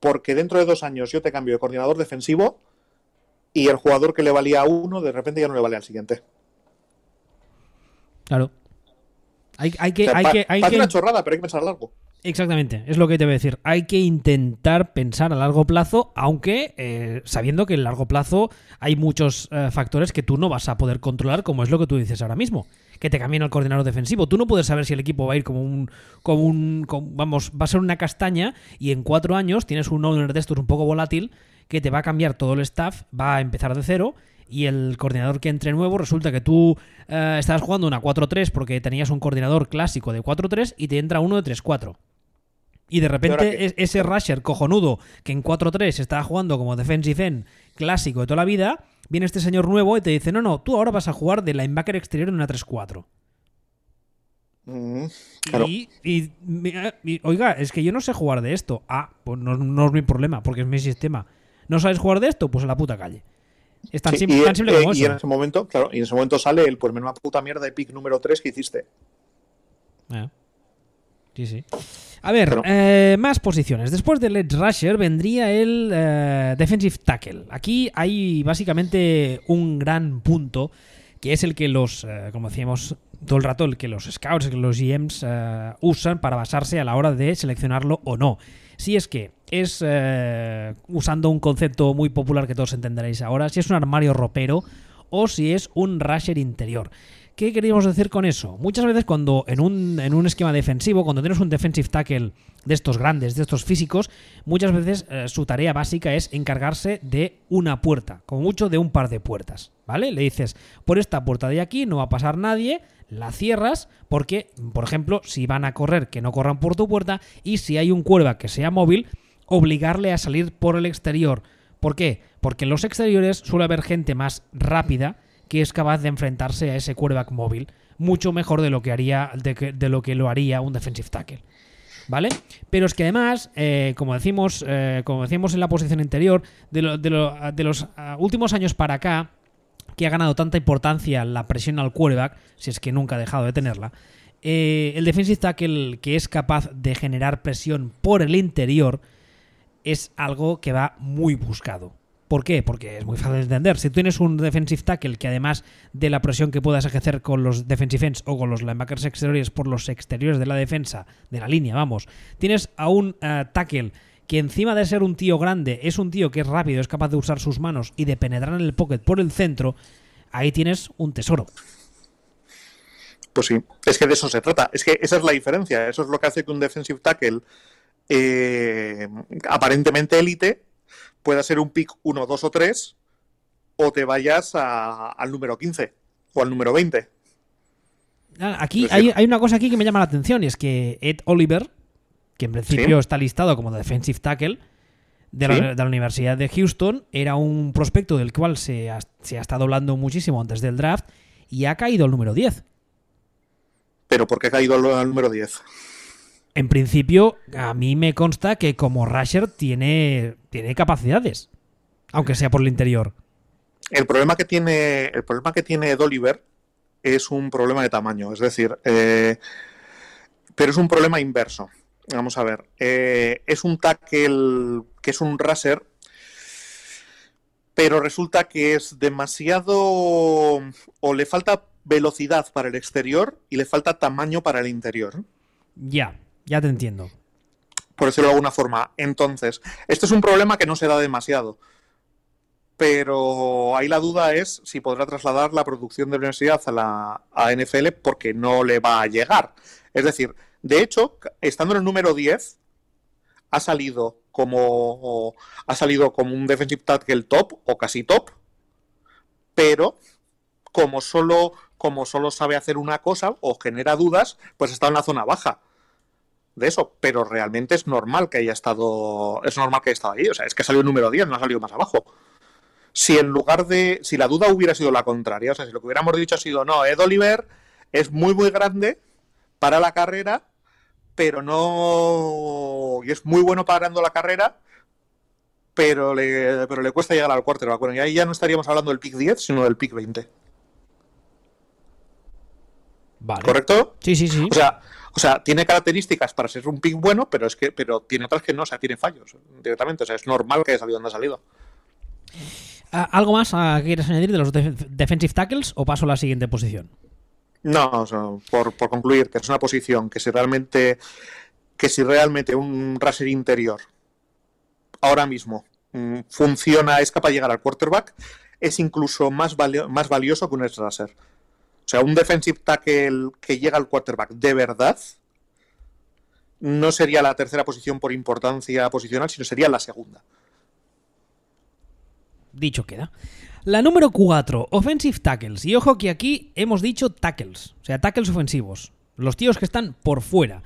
Porque dentro de dos años yo te cambio de coordinador defensivo y el jugador que le valía a uno, de repente ya no le vale al siguiente. Claro. Hay, que, hay que, hay una chorrada, pero hay que pensar a largo. Exactamente, es lo que te voy a decir. Hay que intentar pensar a largo plazo, aunque eh, sabiendo que en largo plazo hay muchos eh, factores que tú no vas a poder controlar, como es lo que tú dices ahora mismo. Que te cambien el coordinador defensivo. Tú no puedes saber si el equipo va a ir como un. Como un vamos, va a ser una castaña y en cuatro años tienes un owner de estos un poco volátil que te va a cambiar todo el staff, va a empezar de cero y el coordinador que entre nuevo resulta que tú eh, estabas jugando una 4-3 porque tenías un coordinador clásico de 4-3 y te entra uno de 3-4. Y de repente ese rusher cojonudo que en 4-3 estaba jugando como defensive end clásico de toda la vida, viene este señor nuevo y te dice, no, no, tú ahora vas a jugar de linebacker exterior en una 3-4. Mm, y, oiga, es que yo no sé jugar de esto. Ah, pues no, no es mi problema, porque es mi sistema. ¿No sabes jugar de esto? Pues a la puta calle. Es tan, simple, y, como y en ese momento, claro, y en ese momento sale el pues menos puta mierda de pick número 3 que hiciste. Ah. Sí, sí. A ver, eh, más posiciones. Después del Edge Rusher vendría el eh, Defensive Tackle. Aquí hay básicamente un gran punto que es el que los, eh, como decíamos todo el rato, el que los scouts, que los GMs usan para basarse a la hora de seleccionarlo o no. Si es que es, eh, usando un concepto muy popular que todos entenderéis ahora, si es un armario ropero o si es un rusher interior. ¿Qué queríamos decir con eso? Muchas veces cuando en un, en un esquema defensivo, cuando tienes un defensive tackle de estos grandes, de estos físicos, muchas veces eh, su tarea básica es encargarse de una puerta, como mucho de un par de puertas, ¿vale? Le dices, por esta puerta de aquí no va a pasar nadie, la cierras porque, por ejemplo, si van a correr, que no corran por tu puerta y si hay un cuerva que sea móvil, obligarle a salir por el exterior. ¿Por qué? Porque en los exteriores suele haber gente más rápida que es capaz de enfrentarse a ese quarterback móvil mucho mejor de lo que haría de, lo que lo haría un defensive tackle. ¿Vale? Pero es que además, eh, como decimos, eh, como en la posición interior, de, los ah, últimos años para acá, que ha ganado tanta importancia la presión al quarterback, si es que nunca ha dejado de tenerla, eh, el defensive tackle que es capaz de generar presión por el interior es algo que va muy buscado. ¿Por qué? Porque es muy fácil de entender. Si tienes un defensive tackle que además de la presión que puedas ejercer con los defensive ends o con los linebackers exteriores por los exteriores de la defensa, de la línea, vamos, tienes a un eh, tackle que encima de ser un tío grande, es un tío que es rápido, es capaz de usar sus manos y de penetrar en el pocket por el centro, ahí tienes un tesoro. Pues sí, es que de eso se trata. Es que esa es la diferencia. Eso es lo que hace que un defensive tackle eh, aparentemente élite pueda ser un pick 1, 2 o 3 o te vayas al número 15 o al número 20. Ah, aquí hay, una cosa aquí que me llama la atención y es que Ed Oliver, que en principio está listado como defensive tackle de la, Universidad de Houston, era un prospecto del cual se ha, se ha estado hablando muchísimo antes del draft y ha caído al número 10. ¿Pero por qué ha caído al número 10? En principio, a mí me consta que como Rasher tiene, tiene capacidades, aunque sea por el interior. El problema que tiene, el problema que tiene es un problema de tamaño, es decir, eh, pero es un problema inverso. Vamos a ver, eh, es un tackle que es un raser, pero resulta que es demasiado o le falta velocidad para el exterior y le falta tamaño para el interior. Ya. Ya te entiendo. Por decirlo de alguna forma. Entonces, este es un problema que no se da demasiado. Pero ahí la duda es si podrá trasladar la producción de universidad a la a NFL porque no le va a llegar. Es decir, de hecho, estando en el número 10, ha salido como ha salido como un defensive tackle top o casi top, pero como solo como solo sabe hacer una cosa o genera dudas, pues está en la zona baja de eso, pero realmente es normal que haya estado, es normal que haya estado ahí, o sea, es que salió el número 10, no ha salido más abajo. Si en lugar de, si la duda hubiera sido la contraria, o sea, si lo que hubiéramos dicho ha sido, no, Ed Oliver es muy, muy grande para la carrera, pero no, y es muy bueno parando la carrera, pero le, pero le cuesta llegar al quarterback. Bueno, y ahí ya no estaríamos hablando del pick 10, sino del pick 20. Vale. ¿Correcto? Sí, sí, sí. O sea, o sea, tiene características para ser un pick bueno, pero es que, pero tiene otras que no, o sea, tiene fallos directamente. O sea, es normal que haya salido donde ha salido. Ah, ¿Algo más que quieres añadir de los defensive tackles o paso a la siguiente posición? No, o sea, por, concluir, que es una posición que si realmente que si realmente un raser interior ahora mismo mm, funciona, es capaz de llegar al quarterback, es incluso más, más valioso que un edge raser. O sea, un defensive tackle que llega al quarterback de verdad no sería la tercera posición por importancia posicional, sino sería la segunda. Dicho queda. La número 4, offensive tackles. Y ojo que aquí hemos dicho tackles, o sea, tackles ofensivos. Los tíos que están por fuera.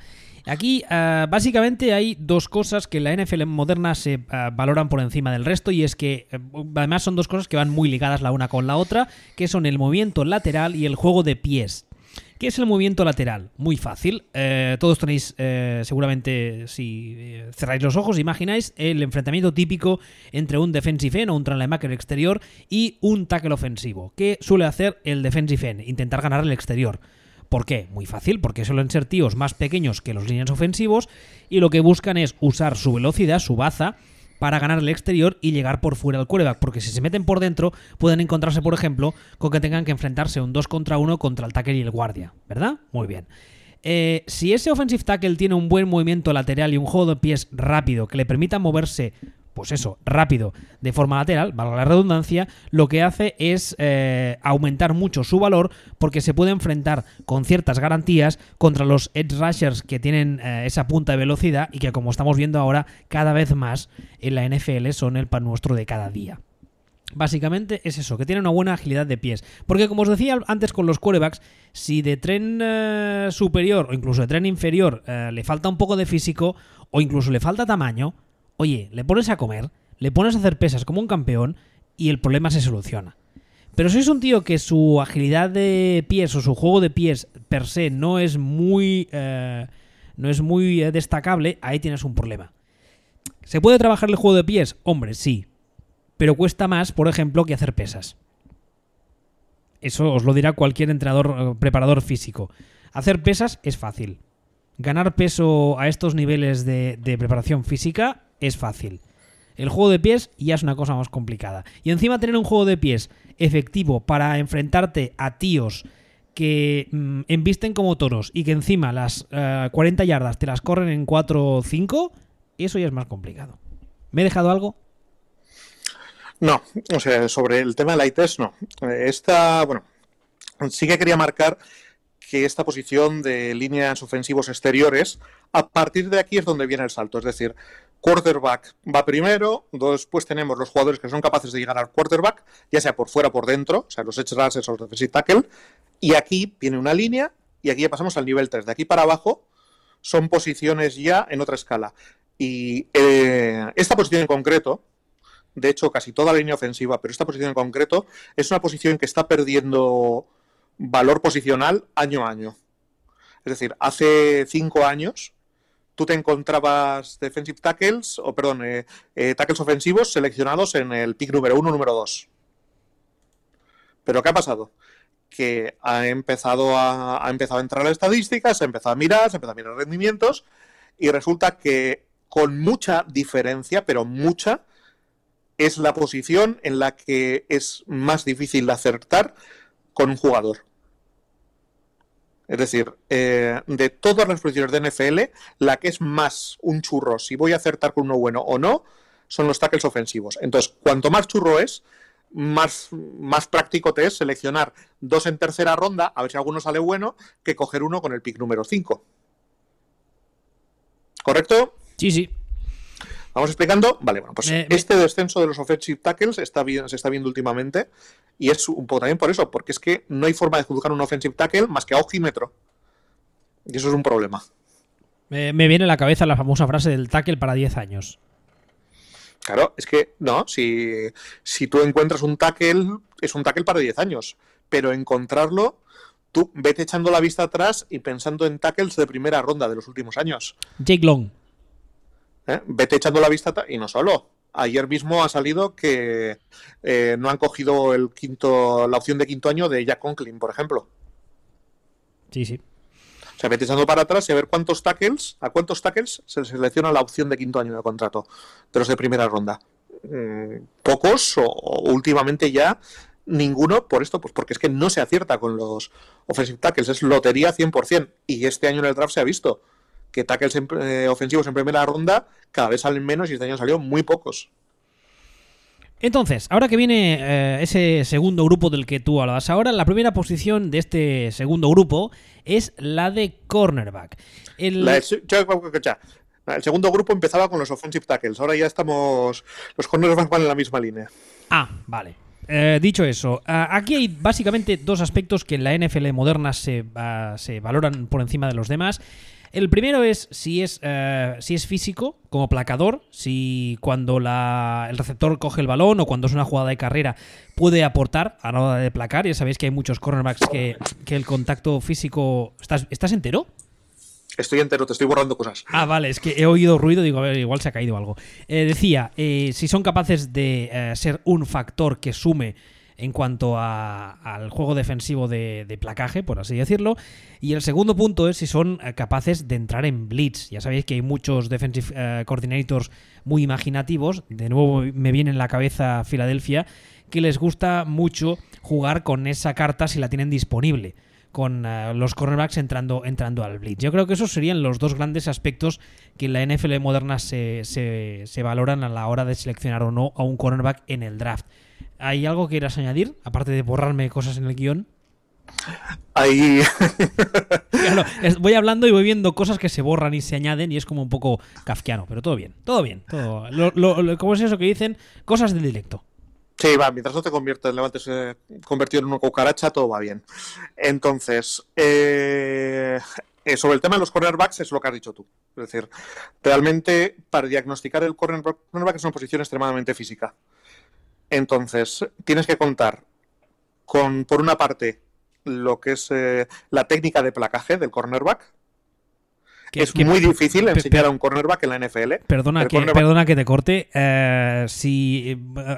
Aquí ah, básicamente hay dos cosas que en la NFL moderna se ah, valoran por encima del resto y es que eh, además son dos cosas que van muy ligadas la una con la otra, que son el movimiento lateral y el juego de pies. ¿Qué es el movimiento lateral? Muy fácil. Eh, todos tenéis, eh, seguramente, si cerráis los ojos, imagináis el enfrentamiento típico entre un defensive end o un linebacker exterior y un tackle ofensivo. ¿Qué suele hacer el defensive end? Intentar ganar el exterior. ¿Por qué? Muy fácil, porque suelen ser tíos más pequeños que los líneas ofensivos y lo que buscan es usar su velocidad, su baza, para ganar el exterior y llegar por fuera al quarterback, porque si se meten por dentro pueden encontrarse, por ejemplo, con que tengan que enfrentarse un 2 contra 1 contra el tackle y el guardia, ¿verdad? Muy bien. Eh, si ese offensive tackle tiene un buen movimiento lateral y un juego de pies rápido que le permita moverse pues eso, rápido, de forma lateral, valga la redundancia, lo que hace es eh, aumentar mucho su valor porque se puede enfrentar con ciertas garantías contra los edge rushers que tienen eh, esa punta de velocidad y que como estamos viendo ahora cada vez más en la NFL son el pan nuestro de cada día. Básicamente es eso, que tiene una buena agilidad de pies. Porque como os decía antes con los quarterbacks, si de tren eh, superior o incluso de tren inferior le falta un poco de físico o incluso le falta tamaño, Oye, le pones a comer, le pones a hacer pesas como un campeón y el problema se soluciona. Pero si es un tío que su agilidad de pies o su juego de pies per se no es muy, eh, no es muy eh, destacable, ahí tienes un problema. ¿Se puede trabajar el juego de pies? Hombre, sí. Pero cuesta más, por ejemplo, que hacer pesas. Eso os lo dirá cualquier entrenador, eh, preparador físico. Hacer pesas es fácil. Ganar peso a estos niveles de, de preparación física es fácil. El juego de pies ya es una cosa más complicada. Y encima tener un juego de pies efectivo para enfrentarte a tíos que mm, embisten como toros y que encima las 40 eh, yardas te las corren en 4 o 5, eso ya es más complicado. ¿Me he dejado algo? No, o sea, sobre el tema de la ITES, no. Esta, bueno, sí que quería marcar que esta posición de líneas ofensivos exteriores, a partir de aquí es donde viene el salto. Es decir, quarterback va primero, después tenemos los jugadores que son capaces de llegar al quarterback, ya sea por fuera o por dentro, o sea, los edge rushers o los defensive tackle, y aquí viene una línea y aquí ya pasamos al nivel 3. De aquí para abajo son posiciones ya en otra escala. Y eh, esta posición en concreto, de hecho casi toda la línea ofensiva, pero esta posición en concreto es una posición que está perdiendo valor posicional año a año. Es decir, hace cinco años tú te encontrabas defensive tackles, o perdón, eh, eh, tackles ofensivos seleccionados en el pick número uno, número dos. Pero ¿qué ha pasado? Que ha empezado a, ha empezado a entrar a las estadísticas, se ha empezado a mirar, se ha empezado a mirar rendimientos, y resulta que con mucha diferencia, pero mucha, es la posición en la que es más difícil acertar con un jugador. Es decir, eh, de todas las posiciones de NFL, la que es más un churro, si voy a acertar con uno bueno o no, son los tackles ofensivos. Entonces, cuanto más churro es, más, más práctico te es seleccionar dos en tercera ronda, a ver si alguno sale bueno, que coger uno con el pick número 5. ¿Correcto? Sí, sí. Vamos explicando. Vale, bueno, pues este descenso de los offensive tackles está bien, se está viendo últimamente. Y es un poco también por eso, porque es que no hay forma de juzgar un offensive tackle más que a ojímetro. Y eso es un problema. Me, viene a la cabeza la famosa frase del tackle para 10 años. Claro, es que no, si, si tú encuentras un tackle, es un tackle para 10 años. Pero encontrarlo, tú vete echando la vista atrás y pensando en tackles de primera ronda de los últimos años. Jake Long. ¿Eh? Vete echando la vista y no solo. Ayer mismo ha salido que eh, no han cogido el quinto, la opción de quinto año de Jack Conklin, por ejemplo. Sí, sí. O sea, vete echando para atrás y a ver cuántos tackles, a cuántos tackles se selecciona la opción de quinto año de contrato de los de primera ronda. Mm, pocos o, últimamente ya ninguno por esto, pues porque es que no se acierta con los offensive tackles, es lotería 100%. Y este año en el draft se ha visto que tackles eh, ofensivos en primera ronda cada vez salen menos y este año salió muy pocos. Entonces, ahora que viene eh, ese segundo grupo del que tú hablabas ahora, la primera posición de este segundo grupo es la de cornerback. El... segundo grupo empezaba con los offensive tackles, ahora ya estamos, los cornerbacks van en la misma línea. Ah, vale. Eh, dicho eso, aquí hay básicamente dos aspectos que en la NFL moderna se, se valoran por encima de los demás. El primero es si es, eh, si es físico, como placador, si cuando el receptor coge el balón o cuando es una jugada de carrera puede aportar a la hora de placar. Ya sabéis que hay muchos cornerbacks que, el contacto físico... ¿Estás, ¿Estás entero? Estoy entero, te estoy borrando cosas. Ah, vale, es que he oído ruido, digo, a ver, igual se ha caído algo. Eh, decía, eh, si son capaces de ser un factor que sume en cuanto al juego defensivo de, placaje, por así decirlo. Y el segundo punto es si son eh, capaces de entrar en blitz. Ya sabéis que hay muchos defensive eh, coordinators muy imaginativos. De nuevo me viene en la cabeza Filadelfia, que les gusta mucho jugar con esa carta si la tienen disponible con eh, los cornerbacks entrando, al blitz. Yo creo que esos serían los dos grandes aspectos que en la NFL moderna se, se, valoran a la hora de seleccionar o no a un cornerback en el draft. ¿Hay algo que quieras añadir? Aparte de borrarme cosas en el guion. Ahí. [LAUGHS] voy hablando y voy viendo cosas que se borran y se añaden y es como un poco kafkiano, pero todo bien, todo bien. Todo, ¿Cómo es eso que dicen? Cosas del directo. Sí, va, mientras no te conviertes, levantes eh, convertido en una cucaracha, todo va bien. Entonces, eh, eh, sobre el tema de los cornerbacks es lo que has dicho tú. Es decir, realmente para diagnosticar el cornerback es una posición extremadamente física. Entonces, tienes que contar con, por una parte, lo que es eh, la técnica de placaje del cornerback, es muy difícil enseñar a un cornerback en la NFL. Perdona, que, perdona que te corte. Eh, si eh,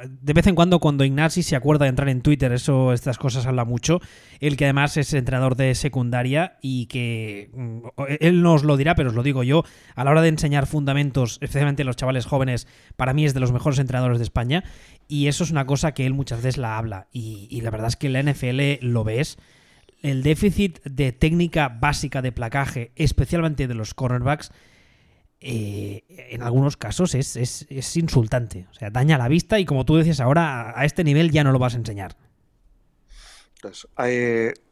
de vez en cuando, cuando Ignasi se acuerda de entrar en Twitter, eso, estas cosas habla mucho. Él que además es entrenador de secundaria y que mm, él nos lo dirá, pero os lo digo yo. A la hora de enseñar fundamentos, especialmente los chavales jóvenes, para mí es de los mejores entrenadores de España. Y eso es una cosa que él muchas veces la habla. Y, y la verdad es que en la NFL lo ves el déficit de técnica básica de placaje, especialmente de los cornerbacks, eh, en algunos casos es, insultante. O sea, daña la vista y como tú decías ahora, a este nivel ya no lo vas a enseñar. Entonces,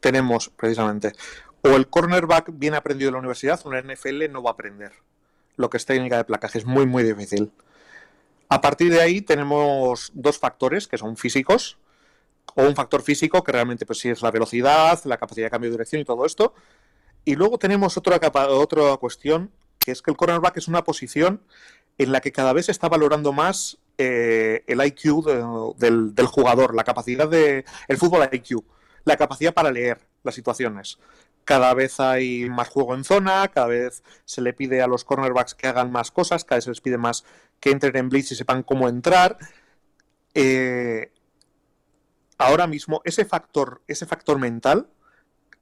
tenemos precisamente, o el cornerback bien aprendido en la universidad, o en la NFL no va a aprender lo que es técnica de placaje. Es muy, muy difícil. A partir de ahí tenemos dos factores que son físicos, o un factor físico que realmente pues es la velocidad, la capacidad de cambio de dirección y todo esto. Y luego tenemos otra, otra cuestión, que es que el cornerback es una posición en la que cada vez se está valorando más eh, el IQ del, jugador, la capacidad de... el fútbol IQ, la capacidad para leer las situaciones. Cada vez hay más juego en zona, cada vez se le pide a los cornerbacks que hagan más cosas, cada vez se les pide más que entren en blitz y sepan cómo entrar. Eh, ahora mismo ese factor, ese factor mental,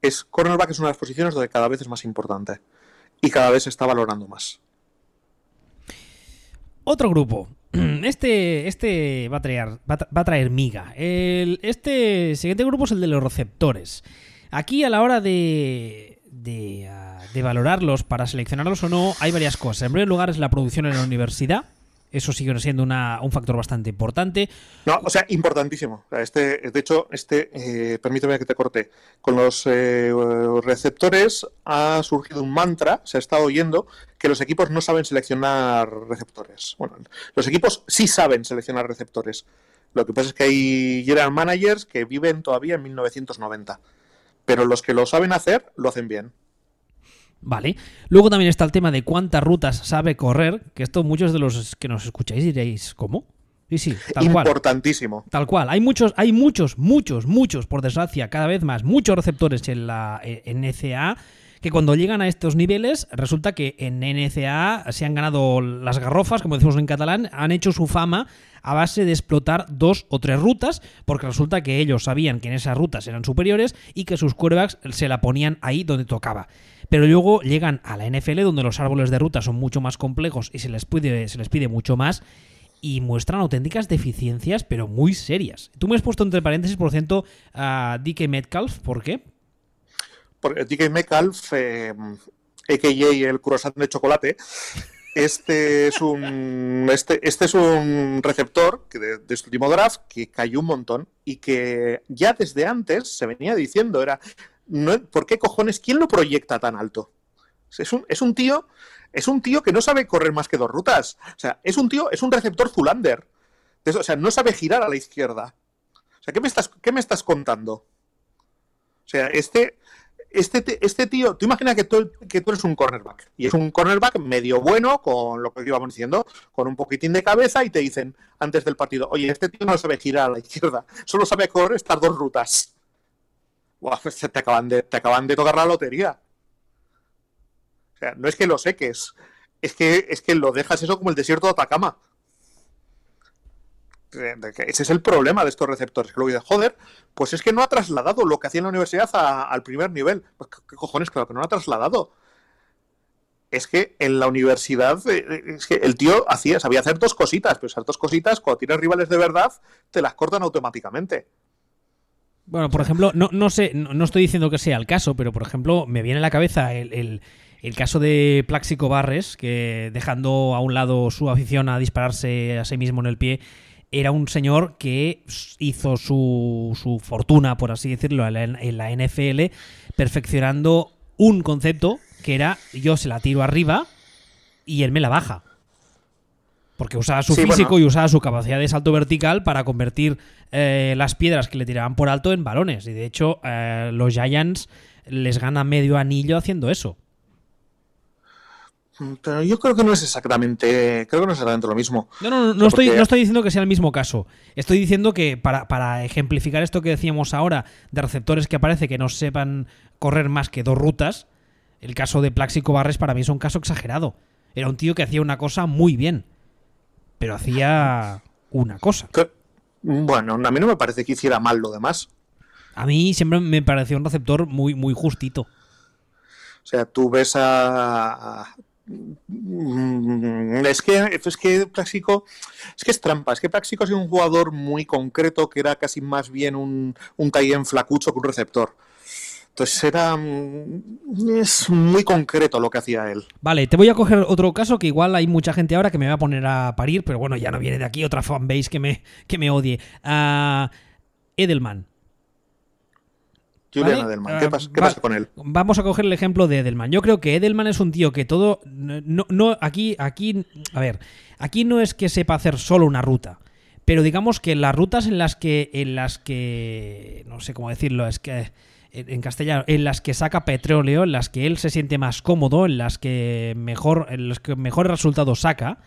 es cornerback es una de las posiciones donde cada vez es más importante y cada vez se está valorando más. Otro grupo. [CLEARS THROAT] Este, este va, a traer, va a traer miga. este siguiente grupo es el de los receptores. Aquí a la hora de, de, ah, de valorarlos para seleccionarlos o no, hay varias cosas. En primer lugar es la producción en la universidad eso sigue siendo un factor bastante importante. No, o sea, importantísimo. Este, de hecho, este, eh, permíteme que te corte. Con los eh, receptores ha surgido un mantra, se ha estado oyendo, que los equipos no saben seleccionar receptores. Bueno, los equipos sí saben seleccionar receptores. Lo que pasa es que hay general managers que viven todavía en 1990. Pero los que lo saben hacer, lo hacen bien. Vale. Luego también está el tema de cuántas rutas sabe correr, que esto muchos de los que nos escucháis diréis, ¿cómo? Sí, sí, tal Importantísimo. Tal cual. Hay muchos, hay muchos, muchos, muchos, por desgracia, cada vez más, muchos receptores en la en NCA que cuando llegan a estos niveles resulta que en NCA se han ganado las garrofas, como decimos en catalán, han hecho su fama a base de explotar dos o tres rutas, porque resulta que ellos sabían que en esas rutas eran superiores y que sus quarterbacks se la ponían ahí donde tocaba. Pero luego llegan a la NFL donde los árboles de ruta son mucho más complejos y se les pide, mucho más y muestran auténticas deficiencias, pero muy serias. Tú me has puesto entre paréntesis, por ciento, a DK Metcalf. ¿Por qué? Porque DK Metcalf, eh, a.k.a. el croissant de chocolate, este es un este, este es un receptor que de, este último draft que cayó un montón y que ya desde antes se venía diciendo era ¿por qué cojones? ¿Quién lo proyecta tan alto? Es un, es un tío, es un tío que no sabe correr más que dos rutas. O sea, es un tío, es un receptor Zulander. O sea, no sabe girar a la izquierda. O sea, ¿qué me estás, qué me estás contando? O sea, este, este, este tío, tú imaginas que tú, que tú eres un cornerback. Y es un cornerback medio bueno, con lo que íbamos diciendo, con un poquitín de cabeza, y te dicen antes del partido, oye, este tío no sabe girar a la izquierda, solo sabe correr estas dos rutas. Pues te acaban, de, te acaban de tocar la lotería. O sea, no es que lo seques, es que, es que lo dejas eso como el desierto de Atacama. Ese es el problema de estos receptores. Que luego joder, pues es que no ha trasladado lo que hacía en la universidad al primer nivel. Pues, ¿Qué cojones? Claro que no lo ha trasladado. Es que en la universidad, eh, eh, es que el tío hacía, sabía hacer dos cositas, pero esas dos cositas, cuando tienes rivales de verdad, te las cortan automáticamente. Bueno, por ejemplo, no, no sé, no, estoy diciendo que sea el caso, pero por ejemplo, me viene a la cabeza el, caso de Plaxico Barres, que dejando a un lado su afición a dispararse a sí mismo en el pie, era un señor que hizo su, su fortuna, por así decirlo, en la NFL, perfeccionando un concepto que era yo se la tiro arriba y él me la baja. Porque usaba su físico y usaba su capacidad de salto vertical para convertir eh, las piedras que le tiraban por alto en balones. Y de hecho, eh, los Giants les ganan medio anillo haciendo eso. Pero yo creo que no es exactamente, creo que no es exactamente lo mismo. No, no, no, estoy, no estoy diciendo que sea el mismo caso. Estoy diciendo que para, para, ejemplificar esto que decíamos ahora de receptores que aparece que no sepan correr más que dos rutas, el caso de Plaxico Barres para mí es un caso exagerado. Era un tío que hacía una cosa muy bien, pero hacía una cosa. Bueno, a mí no me parece que hiciera mal lo demás. A mí siempre me pareció un receptor muy, muy justito. O sea, tú ves a, Mm, es que, es que es que es trampa, es que Plaxico es un jugador muy concreto que era casi más bien un, un en flacucho que un receptor. Entonces era mm, es muy concreto lo que hacía él. Vale, te voy a coger otro caso que igual hay mucha gente ahora que me va a poner a parir, pero bueno, ya no viene de aquí otra fanbase que me, que me odie. Uh, Edelman. Julian Edelman. ¿Qué, ah, pasa, con él? Vamos a coger el ejemplo de Edelman. Yo creo que Edelman es un tío que todo. No, no, aquí, aquí. A ver. Aquí no es que sepa hacer solo una ruta. Pero digamos que las rutas en las que. En las que. No sé cómo decirlo. Es que. En castellano, en las que saca petróleo, en las que él se siente más cómodo, en las que mejor, en los que mejores resultados saca,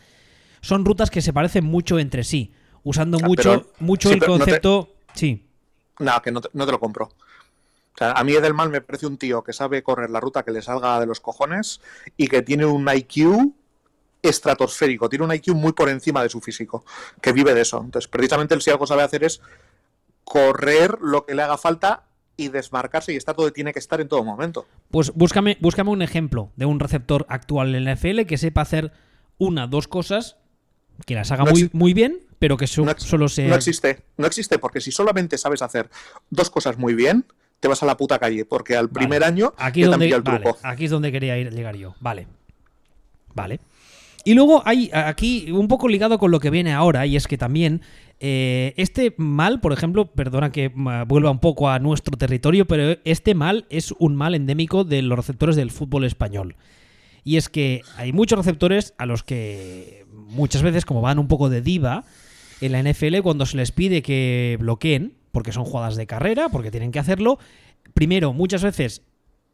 son rutas que se parecen mucho entre sí, usando ah, mucho, mucho el concepto. Sí. No, que no te, no te lo compro a mí Edelman me parece un tío que sabe correr la ruta que le salga de los cojones y que tiene un IQ estratosférico, tiene un IQ muy por encima de su físico, que vive de eso. Entonces, precisamente él si algo sabe hacer es correr lo que le haga falta y desmarcarse y estar donde tiene que estar en todo momento. Pues búscame, búscame un ejemplo de un receptor actual en la NFL que sepa hacer una, dos cosas, que las haga muy, muy bien, pero que solo sea... No existe, no existe, porque si solamente sabes hacer dos cosas muy bien, te vas a la puta calle, porque al primer año aquí, es donde, el truco. aquí es donde quería ir, llegar yo. Vale. Vale. Y luego hay aquí un poco ligado con lo que viene ahora, y es que también eh, este mal, por ejemplo, perdona que vuelva un poco a nuestro territorio, pero este mal es un mal endémico de los receptores del fútbol español. Y es que hay muchos receptores a los que muchas veces, como van un poco de diva, en la NFL, cuando se les pide que bloqueen, porque son jugadas de carrera, porque tienen que hacerlo. Primero, muchas veces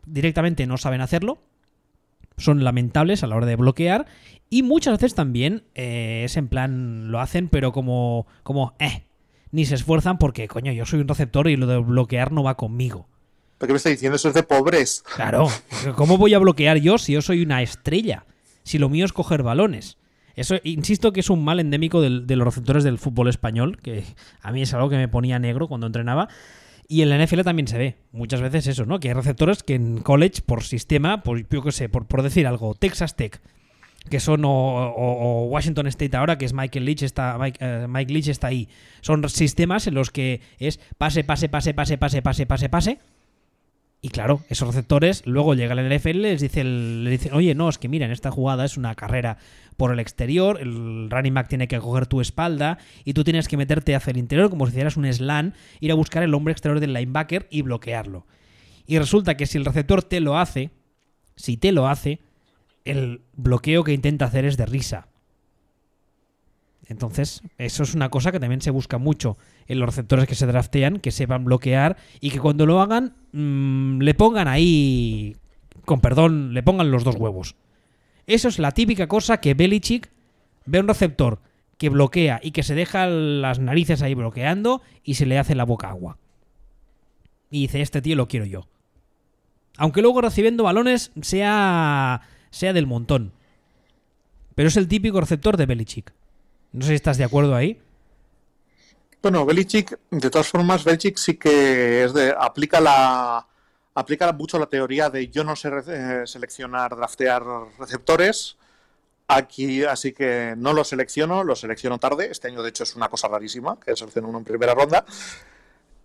directamente no saben hacerlo, son lamentables a la hora de bloquear y muchas veces también eh, es en plan lo hacen pero como como eh ni se esfuerzan porque coño yo soy un receptor y lo de bloquear no va conmigo. ¿Pero qué me está diciendo? Eso es de pobres. Claro, [LAUGHS] ¿cómo voy a bloquear yo si yo soy una estrella? Si lo mío es coger balones. Eso, insisto que es un mal endémico de los receptores del fútbol español, que a mí es algo que me ponía negro cuando entrenaba. Y en la NFL también se ve muchas veces eso, ¿no? Que hay receptores que en college, por sistema, por, yo qué sé, por, por decir algo, Texas Tech, que son o, Washington State ahora, que es Michael Leach está, Mike, Mike Leach está ahí. Son sistemas en los que es pase, pase, pase, pase, pase, pase, pase, pase, y claro, esos receptores luego llegan al NFL y les dicen, le dicen, oye, no, es que mira, en esta jugada es una carrera por el exterior, el running back tiene que coger tu espalda y tú tienes que meterte hacia el interior como si hicieras un slam, ir a buscar el hombre exterior del linebacker y bloquearlo. Y resulta que si el receptor te lo hace, si te lo hace, el bloqueo que intenta hacer es de risa. Entonces, eso es una cosa que también se busca mucho en los receptores que se draftean, que sepan bloquear y que cuando lo hagan mm, le pongan ahí, con perdón, le pongan los dos huevos. Eso es la típica cosa que Belichick ve un receptor que bloquea y que se deja las narices ahí bloqueando y se le hace la boca agua. Y dice, este tío lo quiero yo. Aunque luego recibiendo balones sea, sea del montón. Pero es el típico receptor de Belichick. No sé si estás de acuerdo ahí. Bueno, Belichick, de todas formas, Belichick sí que es de, aplica la aplica mucho la teoría de yo no sé eh, seleccionar, draftear receptores. Aquí, así que no lo selecciono, lo selecciono tarde. Este año, de hecho, es una cosa rarísima, que selecciono uno en primera ronda.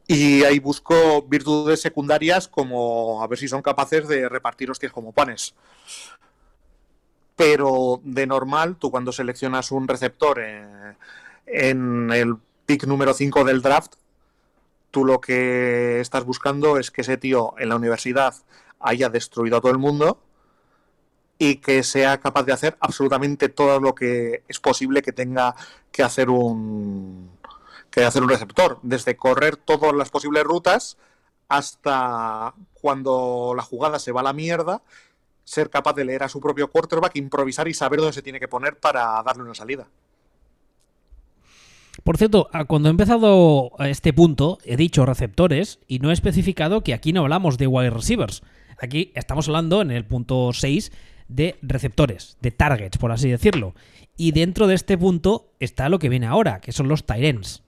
Y ahí busco virtudes secundarias como a ver si son capaces de repartir hostias como panes pero de normal, tú cuando seleccionas un receptor eh, en el pick número 5 del draft, tú lo que estás buscando es que ese tío en la universidad haya destruido a todo el mundo y que sea capaz de hacer absolutamente todo lo que es posible que tenga que hacer un que hacer un receptor, desde correr todas las posibles rutas hasta cuando la jugada se va a la mierda ser capaz de leer a su propio quarterback, improvisar y saber dónde se tiene que poner para darle una salida. Por cierto, cuando he empezado este punto, he dicho receptores y no he especificado que aquí no hablamos de wide receivers. Aquí estamos hablando en el punto 6 de receptores, de targets, por así decirlo. Y dentro de este punto está lo que viene ahora, que son los Tyrens.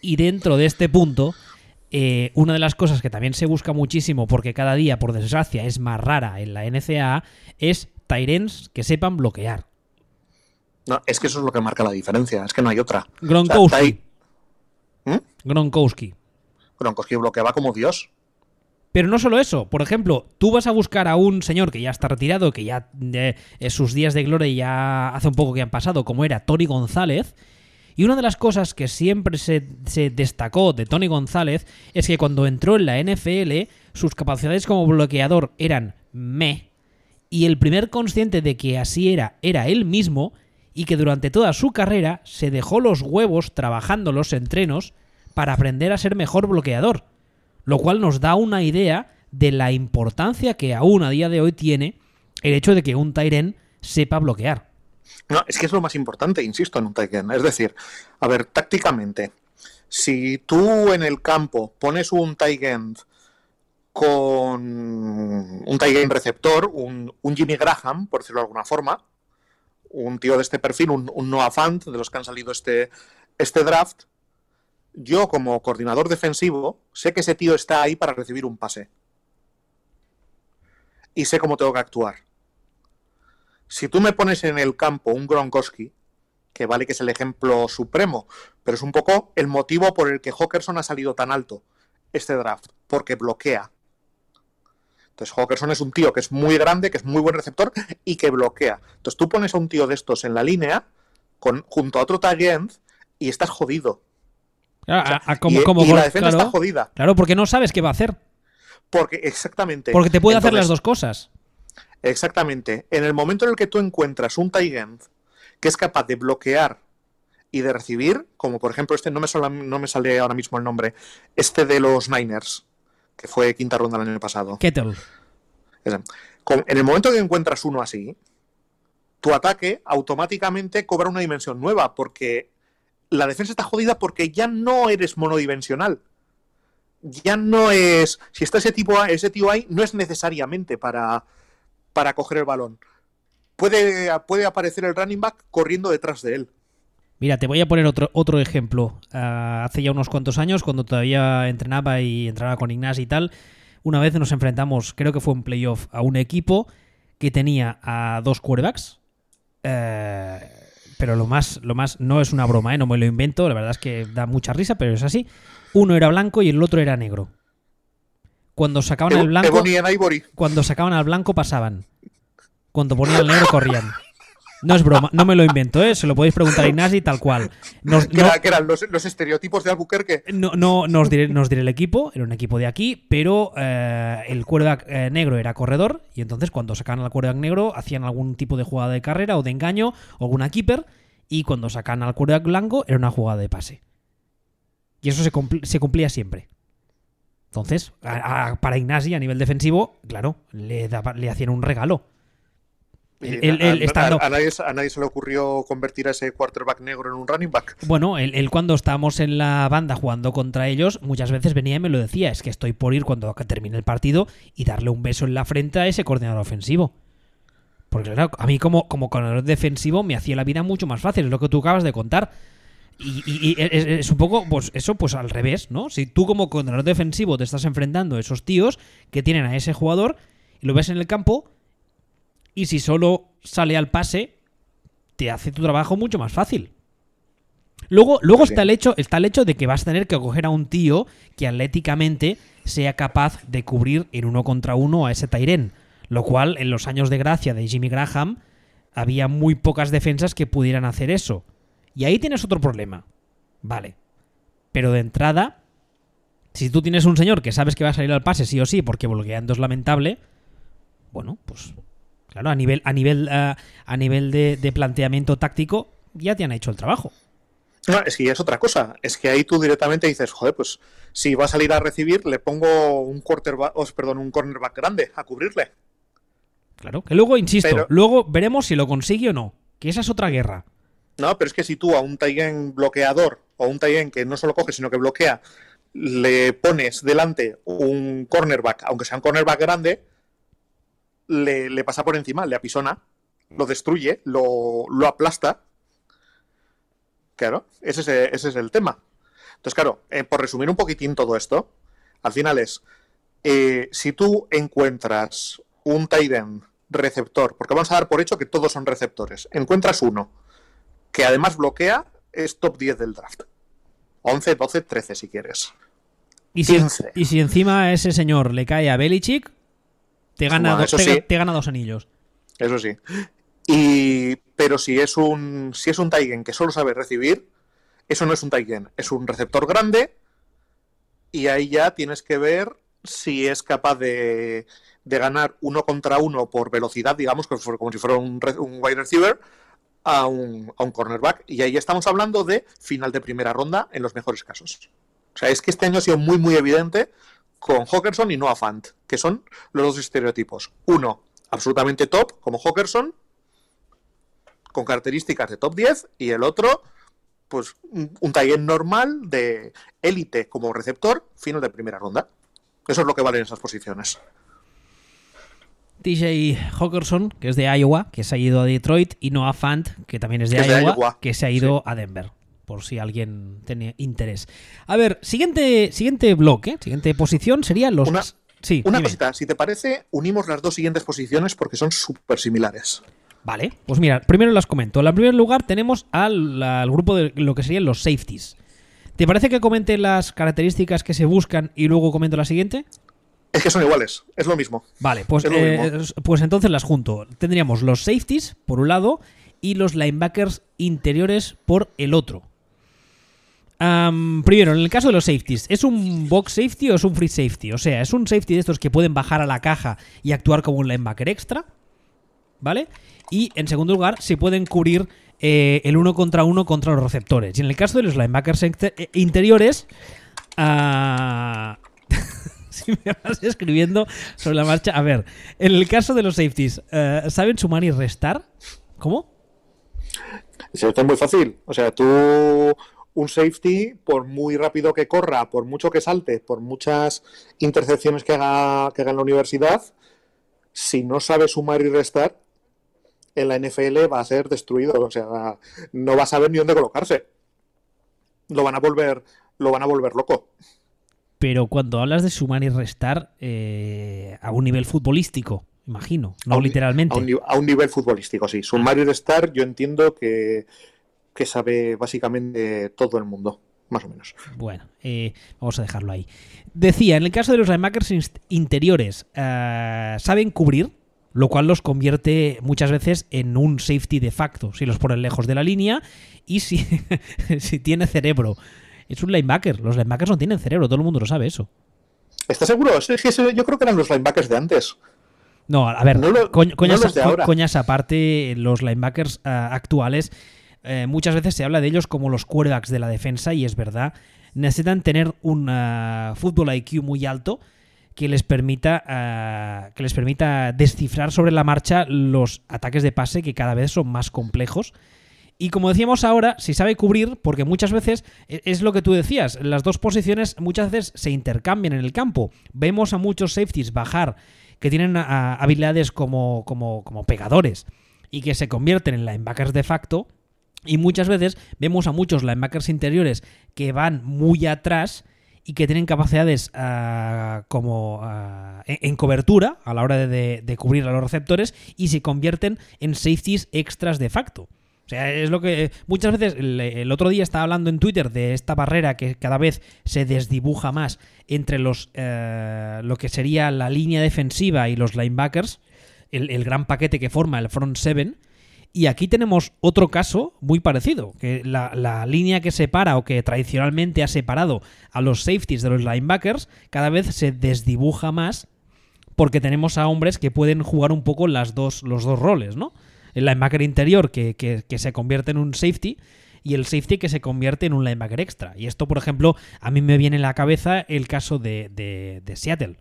Y dentro de este punto, eh, una de las cosas que también se busca muchísimo, porque cada día, por desgracia, es más rara en la NCAA, es Tyrens que sepan bloquear. No, es que eso es lo que marca la diferencia, es que no hay otra. Gronkowski. ¿Mm? Gronkowski. Gronkowski bloqueaba como Dios. Pero no solo eso, por ejemplo, tú vas a buscar a un señor que ya está retirado, que ya eh, sus días de gloria ya hace un poco que han pasado, como era Tony González, y una de las cosas que siempre se, se, destacó de Tony González es que cuando entró en la NFL, sus capacidades como bloqueador eran me, y el primer consciente de que así era era él mismo, y que durante toda su carrera se dejó los huevos trabajando los entrenos para aprender a ser mejor bloqueador lo cual nos da una idea de la importancia que aún a día de hoy tiene el hecho de que un Tyren sepa bloquear. No, es que es lo más importante, insisto, en un Tyren. Es decir, a ver, tácticamente, si tú en el campo pones un Tyren con un Tyren receptor, un, Jimmy Graham, por decirlo de alguna forma, un tío de este perfil, un, Noah Fant, de los que han salido este, este draft, yo como coordinador defensivo sé que ese tío está ahí para recibir un pase. Y sé cómo tengo que actuar. Si tú me pones en el campo un Gronkowski, que vale que es el ejemplo supremo, pero es un poco el motivo por el que Hawkerson ha salido tan alto este draft, porque bloquea. Entonces Hawkerson es un tío que es muy grande, que es muy buen receptor y que bloquea. Entonces tú pones a un tío de estos en la línea con, junto a otro tag y estás jodido y, la defensa está jodida. Claro, porque no sabes qué va a hacer. Porque, exactamente. Porque te puede hacer las dos cosas. Exactamente. En el momento en el que tú encuentras un tight que es capaz de bloquear y de recibir, como por ejemplo este, no me, no me sale ahora mismo el nombre, este de los Niners, que fue quinta ronda el año pasado. Kettle. En el momento que encuentras uno así, tu ataque automáticamente cobra una dimensión nueva, porque la defensa está jodida porque ya no eres monodimensional. Ya no es. Si está ese tipo ese tío ahí, no es necesariamente para, para coger el balón. Puede, puede aparecer el running back corriendo detrás de él. Mira, te voy a poner otro, otro ejemplo. Ah, hace ya unos cuantos años, cuando todavía entrenaba y entrenaba con Ignacio y tal, una vez nos enfrentamos, creo que fue un playoff, a un equipo que tenía a dos quarterbacks. Eh, pero lo más, lo más, no es una broma, ¿eh? no me lo invento, la verdad es que da mucha risa, pero es así. Uno era blanco y el otro era negro. Cuando sacaban el blanco, cuando sacaban al blanco pasaban. Cuando ponían el negro corrían. No es broma, no me lo invento, ¿eh? se lo podéis preguntar a Ignasi tal cual. ¿Qué, eran los, estereotipos de Albuquerque? No, no, no os, diré, el equipo, era un equipo de aquí, pero eh, el quarterback eh, negro era corredor y entonces cuando sacaban al quarterback negro hacían algún tipo de jugada de carrera o de engaño o alguna keeper y cuando sacaban al quarterback blanco era una jugada de pase. Y eso se, cumplía siempre. Entonces, para Ignasi a nivel defensivo, claro, le, le hacían un regalo a, nadie, se le ocurrió convertir a ese quarterback negro en un running back. Bueno, él, cuando estábamos en la banda jugando contra ellos, muchas veces venía y me lo decía, es que estoy por ir cuando termine el partido y darle un beso en la frente a ese coordinador ofensivo. Porque claro, a mí como, como coordinador defensivo me hacía la vida mucho más fácil, es lo que tú acabas de contar. Y, es, un poco, pues eso, pues al revés, ¿no? Si tú como coordinador defensivo te estás enfrentando a esos tíos que tienen a ese jugador y lo ves en el campo, y si solo sale al pase, te hace tu trabajo mucho más fácil. Luego, luego está, el hecho, está el hecho de que vas a tener que coger a un tío que atléticamente sea capaz de cubrir en uno contra uno a ese Tyren. Lo cual, en los años de gracia de Jimmy Graham, había muy pocas defensas que pudieran hacer eso. Y ahí tienes otro problema. Vale. Pero de entrada, si tú tienes un señor que sabes que va a salir al pase sí o sí, porque bloqueando es lamentable, bueno, pues Claro, a nivel, a nivel, eh, a nivel de, planteamiento táctico ya te han hecho el trabajo. No, es que ya es otra cosa. Es que ahí tú directamente dices, joder, pues si va a salir a recibir, le pongo un quarterback, perdón, un cornerback grande a cubrirle. Claro, que luego, insisto, luego veremos si lo consigue o no. Que esa es otra guerra. No, pero es que si tú a un Taigen bloqueador o un Taigen que no solo coge, sino que bloquea, le pones delante un cornerback, aunque sea un cornerback grande, le, pasa por encima, le apisona, lo destruye, lo, aplasta. Claro, ese es, ese es, el tema. Entonces, claro, eh, por resumir un poquitín todo esto, al final es, eh, si tú encuentras un Taigen receptor, porque vamos a dar por hecho que todos son receptores, encuentras uno que además bloquea, es top 10 del draft. 11, 12, 13 si quieres. Y si, y si encima a ese señor le cae a Belichick, te gana, dos, te, gana dos anillos. Eso sí. Y, pero si es un si es un Taigen que solo sabe recibir, eso no es un Taigen, es un receptor grande y ahí ya tienes que ver si es capaz de, de ganar uno contra uno por velocidad, digamos, como si fuera un, un wide receiver, a un, a un cornerback. Y ahí estamos hablando de final de primera ronda en los mejores casos. O sea, es que este año ha sido muy, muy evidente con Hawkerson y Noah Fant, que son los dos estereotipos. Uno, absolutamente top, como Hawkerson, con características de top 10, y el otro, pues un, un normal de élite como receptor, final de primera ronda. Eso es lo que valen esas posiciones. TJ Hawkerson, que es de Iowa, que se ha ido a Detroit, y Noah Fant, que también es de, Iowa, que se ha ido a Denver, por si alguien tiene interés. A ver, siguiente, siguiente bloque, siguiente posición sería los... Una, sí, una cosita, si te parece, unimos las dos siguientes posiciones porque son súper similares. Vale, pues mira, primero las comento. En primer lugar tenemos al, al grupo de lo que serían los safeties. ¿Te parece que comente las características que se buscan y luego comento la siguiente? Es que son iguales, es lo mismo. Vale, pues, eh, pues entonces las junto. Tendríamos los safeties por un lado y los linebackers interiores por el otro. Primero, en el caso de los safeties, ¿es un box safety o es un free safety? O sea, ¿es un safety de estos que pueden bajar a la caja y actuar como un linebacker extra? ¿Vale? Y en segundo lugar, si pueden cubrir eh, el uno contra uno contra los receptores. Y en el caso de los linebackers eh, interiores, uh, [LAUGHS] si me vas escribiendo sobre la marcha. A ver, en el caso de los safeties, eh, ¿saben sumar y restar? ¿Cómo? Eso es muy fácil. O sea, tú un safety, por muy rápido que corra, por mucho que salte, por muchas intercepciones que haga, que haga en la universidad, si no sabe sumar y restar, en la NFL va a ser destruido. O sea, no va a saber ni dónde colocarse. Lo van a volver, lo van a volver loco pero cuando hablas de sumar y restar eh, a un nivel futbolístico, imagino, no literalmente. A un, nivel futbolístico, sí. Sumar y restar yo entiendo que, sabe básicamente todo el mundo, más o menos. Bueno, eh, vamos a dejarlo ahí. Decía, en el caso de los linebackers interiores, eh, saben cubrir, lo cual los convierte muchas veces en un safety de facto, si los ponen lejos de la línea y si, [LAUGHS] si tiene cerebro es un linebacker. Los linebackers no tienen cerebro, todo el mundo lo sabe eso. ¿Estás seguro? yo creo que eran los linebackers de antes. No, a ver, coñas, aparte, los linebackers ah, actuales, eh, muchas veces se habla de ellos como los quarterbacks de la defensa, y es verdad. Necesitan tener un uh, fútbol IQ muy alto que les permita ah, que les permita descifrar sobre la marcha los ataques de pase que cada vez son más complejos y como decíamos ahora, si sabe cubrir, porque muchas veces e, es lo que tú decías, las dos posiciones muchas veces se intercambian en el campo. Vemos a muchos safeties bajar que tienen habilidades como, como, como pegadores y que se convierten en linebackers de facto. Y muchas veces vemos a muchos linebackers interiores que van muy atrás y que tienen capacidades ah, como ah, en, cobertura a la hora de, cubrir a los receptores y se convierten en safeties extras de facto. O sea, es lo que muchas veces el, otro día estaba hablando en Twitter de esta barrera que cada vez se desdibuja más entre los eh, lo que sería la línea defensiva y los linebackers, el, gran paquete que forma el front seven. Y aquí tenemos otro caso muy parecido, que la, línea que separa o que tradicionalmente ha separado a los safeties de los linebackers cada vez se desdibuja más porque tenemos a hombres que pueden jugar un poco las dos, los dos roles, ¿no? el linebacker interior que, se convierte en un safety y el safety que se convierte en un linebacker extra. Y esto, por ejemplo, a mí me viene en la cabeza el caso de, Seattle.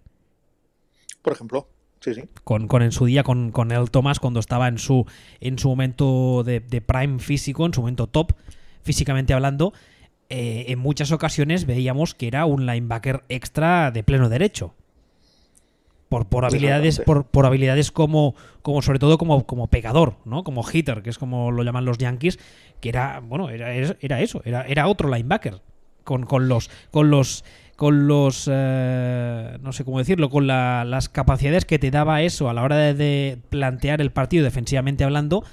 Por ejemplo. Sí, sí. Con, con en su día, con, con el Thomas, cuando estaba en su, en su momento de, de prime físico, en su momento top, físicamente hablando, eh, en muchas ocasiones veíamos que era un linebacker extra de pleno derecho. Por, por habilidades, por, por, habilidades como, como sobre todo como, como pegador, ¿no? Como hitter, que es como lo llaman los Yankees, que era, bueno, era, era eso, era, era otro linebacker. Con, con los. con los. Con los. Eh, no sé cómo decirlo. con la, las capacidades que te daba eso a la hora de, de, plantear el partido defensivamente hablando.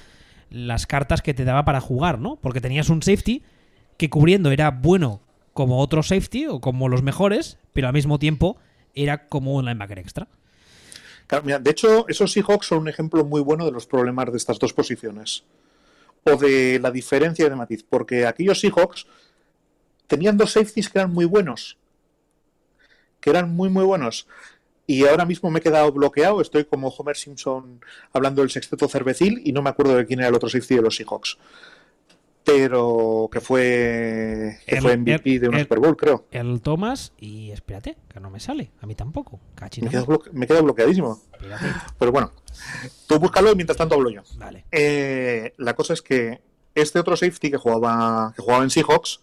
Las cartas que te daba para jugar, ¿no? Porque tenías un safety que cubriendo era bueno como otro safety o como los mejores, pero al mismo tiempo era como un linebacker extra. Claro, mira, de hecho, esos Seahawks son un ejemplo muy bueno de los problemas de estas dos posiciones. O de la diferencia de matiz. Porque aquellos Seahawks tenían dos safeties que eran muy buenos. Que eran muy, muy buenos. Y ahora mismo me he quedado bloqueado. Estoy como Homer Simpson hablando del sexteto cervecil y no me acuerdo de quién era el otro safety de los Seahawks pero que fue que el, fue MVP el, de una el, Super Bowl, creo. El Thomas y espérate, que no me sale, a mí tampoco. Bloque, me quedo, bloqueadísimo. Espérate. Pero bueno, tú búscalo y mientras tanto hablo yo. Vale. Eh, la cosa es que este otro safety que jugaba, que jugaba en Seahawks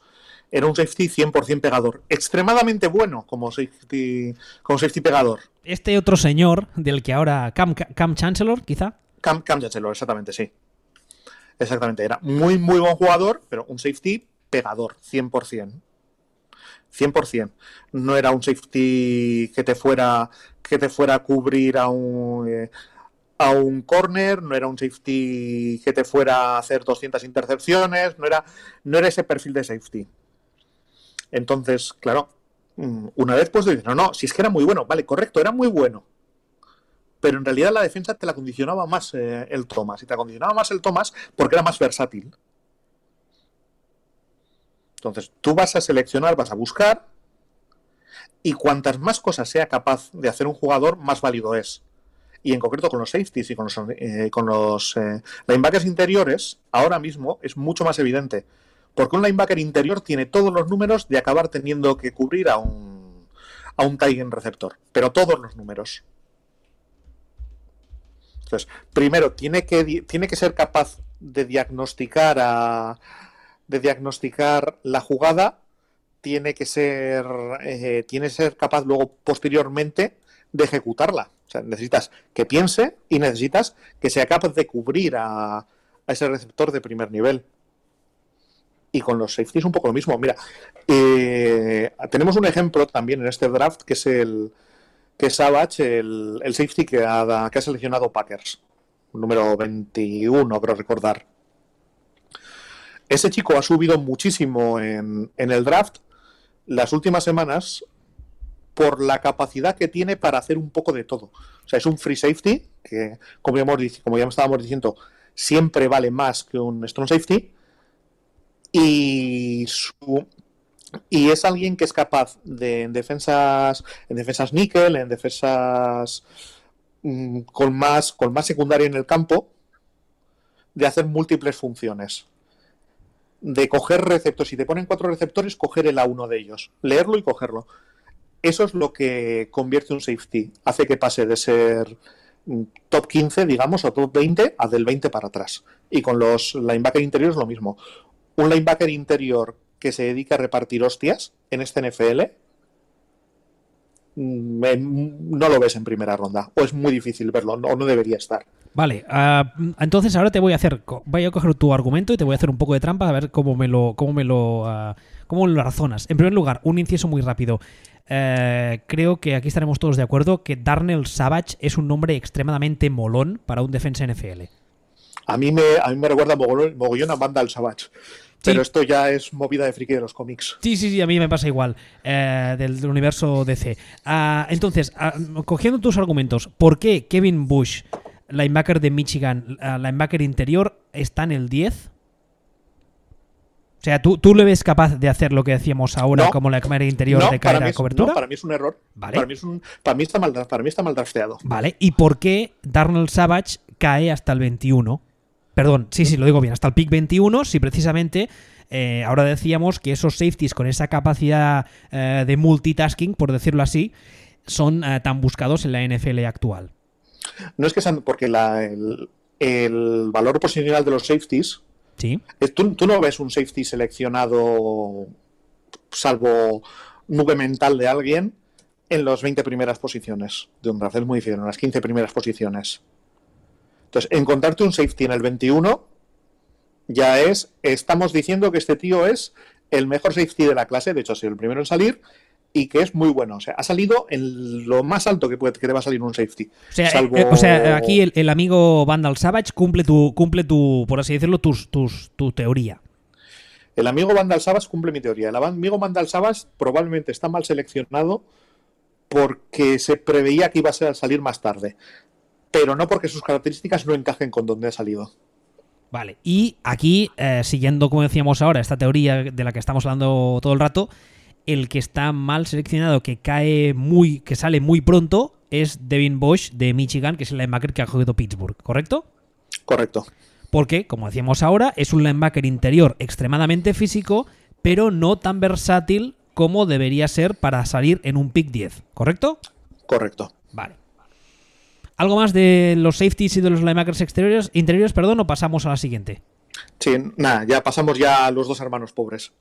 era un safety 100% pegador. Extremadamente bueno como safety, como safety pegador. Este otro señor, del que ahora. Cam, Cam Chancellor, quizá. Cam, Cam Chancellor, exactamente, sí. Exactamente, era muy, muy buen jugador, pero un safety pegador, 100%. 100%. No era un safety que te fuera, que te fuera a cubrir a un, eh, a un corner, no era un safety que te fuera a hacer 200 intercepciones, no era, no era ese perfil de safety. Entonces, claro, mm, una vez pues no, no, si es que era muy bueno, vale, correcto, era muy bueno pero en realidad la defensa te la condicionaba más eh, el Thomas. Y te la condicionaba más el Thomas porque era más versátil. Entonces, tú vas a seleccionar, vas a buscar, y cuantas más cosas sea capaz de hacer un jugador, más válido es. Y en concreto con los safeties y con los, eh, con los eh, linebackers interiores, ahora mismo es mucho más evidente. Porque un linebacker interior tiene todos los números de acabar teniendo que cubrir a un, a un tight end receptor. Pero todos los números. Entonces, primero, tiene que, tiene que ser capaz de diagnosticar a, de diagnosticar la jugada, tiene que ser eh, tiene que ser capaz luego posteriormente de ejecutarla. O sea, necesitas que piense y necesitas que sea capaz de cubrir a, a ese receptor de primer nivel. Y con los safeties un poco lo mismo. Mira, eh, tenemos un ejemplo también en este draft que es el, que es Savage, el, safety que ha, que ha, seleccionado Packers, número 21, creo recordar. Ese chico ha subido muchísimo en, en, el draft las últimas semanas por la capacidad que tiene para hacer un poco de todo. O sea, es un free safety, que como ya, hemos, como ya estábamos diciendo, siempre vale más que un strong safety. Y su, y es alguien que es capaz de en defensas en defensas níquel, en defensas mmm, con más con más secundaria en el campo de hacer múltiples funciones. De coger receptores, si te ponen cuatro receptores, coger el a uno de ellos, leerlo y cogerlo. Eso es lo que convierte un safety, hace que pase de ser top 15, digamos, o top 20 a del 20 para atrás. Y con los linebacker interiores lo mismo. Un linebacker interior que se dedica a repartir hostias en este NFL, no lo ves en primera ronda. O es muy difícil verlo, o no debería estar. Vale, uh, entonces ahora te voy a hacer, voy a coger tu argumento y te voy a hacer un poco de trampa a ver cómo me lo, cómo me lo, uh, cómo lo razonas. En primer lugar, un inciso muy rápido. Uh, creo que aquí estaremos todos de acuerdo que Darnell Savage es un nombre extremadamente molón para un defensa NFL. A mí me, a mí me recuerda mogollón, mogollón a Vandal Savage. Pero esto ya es movida de friki de los cómics. Sí, sí, sí, a mí me pasa igual, eh, del, del, universo DC. Uh, entonces, uh, cogiendo tus argumentos, ¿por qué Kevin Bush, linebacker de Michigan, uh, linebacker interior, está en el 10? O sea, ¿tú, ¿tú le ves capaz de hacer lo que decíamos ahora no, como linebacker interior no, de caer a cobertura? No, para mí es un error. Vale. Para, mí es un, para, mí está mal, para mí está mal drafteado. Vale. ¿Y por qué Darnell Savage cae hasta el 21? Perdón, sí, sí, lo digo bien, hasta el pick 21, si precisamente eh, ahora decíamos que esos safeties con esa capacidad eh, de multitasking, por decirlo así, son eh, tan buscados en la NFL actual. No es que sean. Porque la, el, valor posicional de los safeties. Sí. tú, tú no ves un safety seleccionado, salvo nube mental de alguien, en las 20 primeras posiciones de un draft. Es muy difícil, en las 15 primeras posiciones. Entonces, encontrarte un safety en el 21 ya es, estamos diciendo que este tío es el mejor safety de la clase, de hecho ha sido el primero en salir, y que es muy bueno. O sea, ha salido en lo más alto que, puede, que te va a salir un safety. O sea, eh, o sea aquí el, amigo Vandal Savage cumple tu, cumple tu por así decirlo, tus, tus, tu teoría. El amigo Vandal Savage cumple mi teoría. El amigo Vandal Savage probablemente está mal seleccionado porque se preveía que iba a salir más tarde, pero no porque sus características no encajen con donde ha salido. Vale, y aquí, eh, siguiendo como decíamos ahora, esta teoría de la que estamos hablando todo el rato, el que está mal seleccionado, que cae muy, que sale muy pronto, es Devin Bosch de Michigan, que es el linebacker que ha cogido Pittsburgh, ¿correcto? Correcto. Porque, como decíamos ahora, es un linebacker interior extremadamente físico, pero no tan versátil como debería ser para salir en un pick 10, ¿correcto? Correcto. ¿Algo más de los safeties y de los linebackers exteriores, interiores, perdón, o pasamos a la siguiente? Sí, nada, ya pasamos ya a los dos hermanos pobres.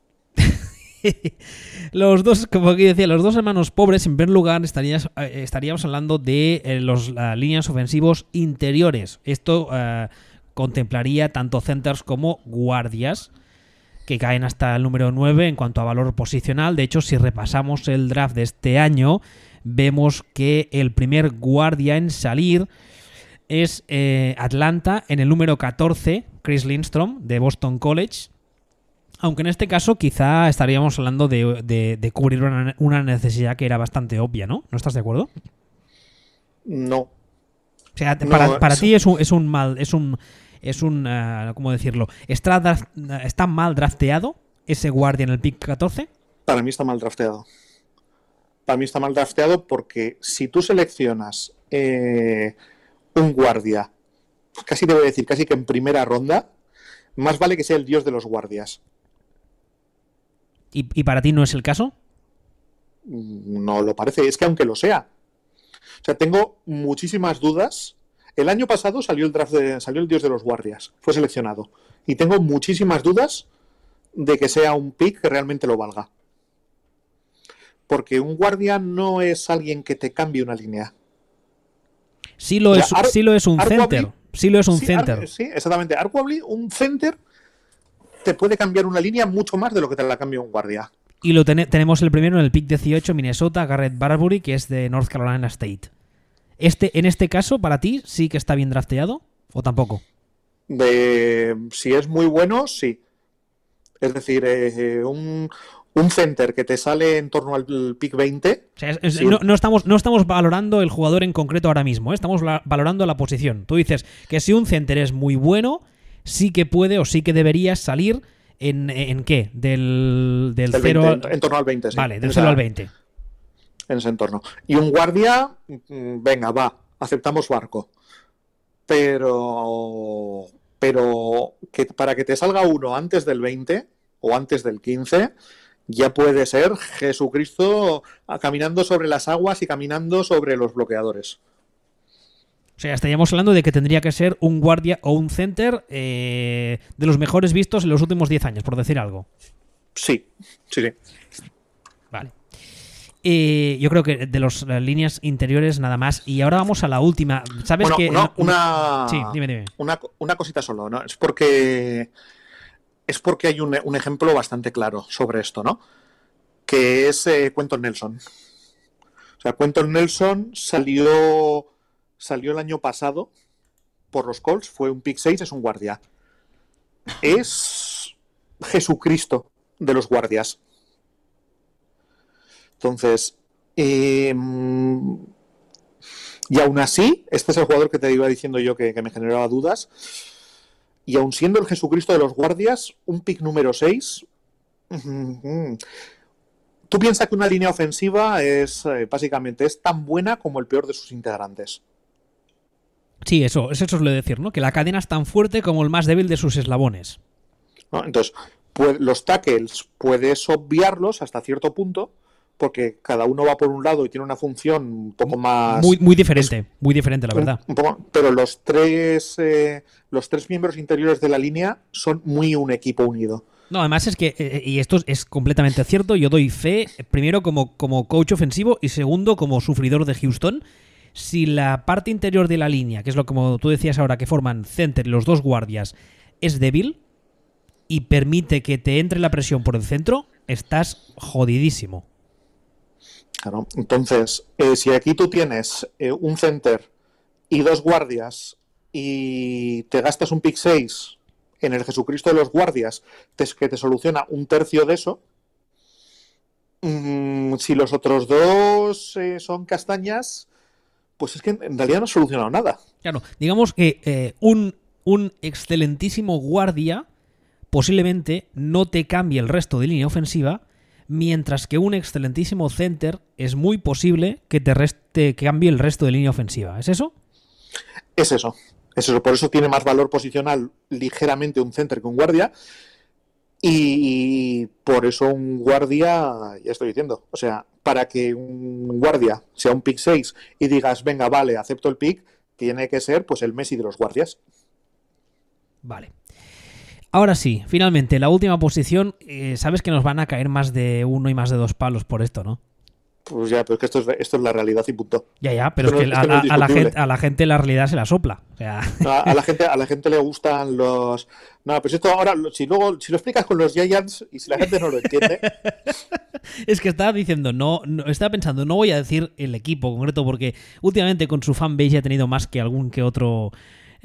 [LAUGHS] los dos, como aquí decía, los dos hermanos pobres, en primer lugar, eh, estaríamos, hablando de eh, los líneas ofensivos interiores. Esto eh, contemplaría tanto centers como guardias, que caen hasta el número 9 en cuanto a valor posicional. De hecho, si repasamos el draft de este año, vemos que el primer guardia en salir es eh, Atlanta en el número 14, Chris Lindstrom de Boston College. Aunque en este caso quizá estaríamos hablando de, cubrir una, necesidad que era bastante obvia, ¿no? ¿No estás de acuerdo? No. O sea, para, ti es un, es un mal, es un, es un, uh, ¿cómo decirlo? ¿Está, ¿Está mal drafteado ese guardia en el pick 14? Para mí está mal drafteado para mí está mal drafteado porque si tú seleccionas eh, un guardia, casi te voy a decir, casi que en primera ronda, más vale que sea el dios de los guardias. ¿Y, para ti no es el caso? Mm, no lo parece, es que aunque lo sea. O sea, tengo muchísimas dudas. El año pasado salió el draft salió el dios de los guardias, fue seleccionado. Y tengo muchísimas dudas de que sea un pick que realmente lo valga porque un guardia no es alguien que te cambie una línea. Sí lo, es, lo es un center. Sí lo es un center. sí, exactamente. Arguably, un center te puede cambiar una línea mucho más de lo que te la cambia un guardia. Y lo tenemos el primero en el pick 18, Minnesota, Garrett Barbury, que es de North Carolina State. Este, en este caso, para ti, sí que está bien drafteado o tampoco? De, si es muy bueno, sí. Es decir, eh, un, un center que te sale en torno al pick 20. no, estamos, no estamos valorando el jugador en concreto ahora mismo, ¿eh? estamos valorando la posición. Tú dices que si un center es muy bueno, sí que puede o sí que debería salir en, en qué? Del, del 0 en, torno al 20, Vale, del 0 al 20. En ese entorno. Y un guardia, mm, venga, va, aceptamos barco. Pero. Pero que para que te salga uno antes del 20 o antes del 15 ya puede ser Jesucristo caminando sobre las aguas y caminando sobre los bloqueadores. O sea, estaríamos hablando de que tendría que ser un guardia o un center eh, de los mejores vistos en los últimos 10 años, por decir algo. Sí, sí, sí. Vale. Eh, yo creo que de las líneas interiores nada más. Y ahora vamos a la última. ¿Sabes que una, sí, dime, dime. Una, una, cosita solo, ¿no? Es porque es porque hay un, ejemplo bastante claro sobre esto, ¿no? Que es eh, Quentin Nelson. O sea, Quentin Nelson salió, salió el año pasado por los Colts, fue un pick 6, es un guardia. Es Jesucristo de los guardias. Entonces, em, y aún así, este es el jugador que te iba diciendo yo que me generaba dudas y aun siendo el Jesucristo de los guardias, un pick número 6. Tú piensas que una línea ofensiva es eh, básicamente es tan buena como el peor de sus integrantes. Sí, eso, eso es lo de decir, ¿no? Que la cadena es tan fuerte como el más débil de sus eslabones. Entonces, los tackles puedes obviarlos hasta cierto punto, porque cada uno va por un lado y tiene una función un poco más... Muy, muy diferente, muy diferente, la verdad. pero los tres, eh, los tres miembros interiores de la línea son muy un equipo unido. No, además es que, eh, eh, y esto es completamente cierto, yo doy fe, primero como, como coach ofensivo y segundo como sufridor de Houston. Si la parte interior de la línea, que es lo como tú decías ahora, que forman center los dos guardias, es débil y permite que te entre la presión por el centro, estás jodidísimo. Claro, entonces, eh, si aquí tú tienes eh, un center y dos guardias y te gastas un pick 6 en el Jesucristo de los guardias, que te soluciona un tercio de eso, mm, si los otros dos eh, son castañas, pues es que en realidad no ha solucionado nada. Claro, digamos que un, un excelentísimo guardia posiblemente no te cambie el resto de línea ofensiva, mientras que un excelentísimo center es muy posible que te, reste, cambie el resto de línea ofensiva. ¿Es eso? Es eso. Es eso. Por eso tiene más valor posicional ligeramente un center que un guardia. Y por eso un guardia, ya estoy diciendo, o sea, para que un guardia sea un pick 6 y digas, venga, vale, acepto el pick, tiene que ser pues el Messi de los guardias. Vale. Ahora sí, finalmente, la última posición, eh, sabes que nos van a caer más de uno y más de dos palos por esto, ¿no? Pues ya, pero es que esto es, esto es la realidad y punto. Ya, ya, pero es que, a, la gente, a la gente la realidad se la sopla. a, la [LAUGHS] gente, a la gente le gustan los. No, pues esto ahora, si luego, si lo explicas con los Giants y si la gente no lo entiende. [LAUGHS] es que estaba diciendo, no, no, estaba pensando, no voy a decir el equipo concreto, porque últimamente con su fanbase ha tenido más que algún que otro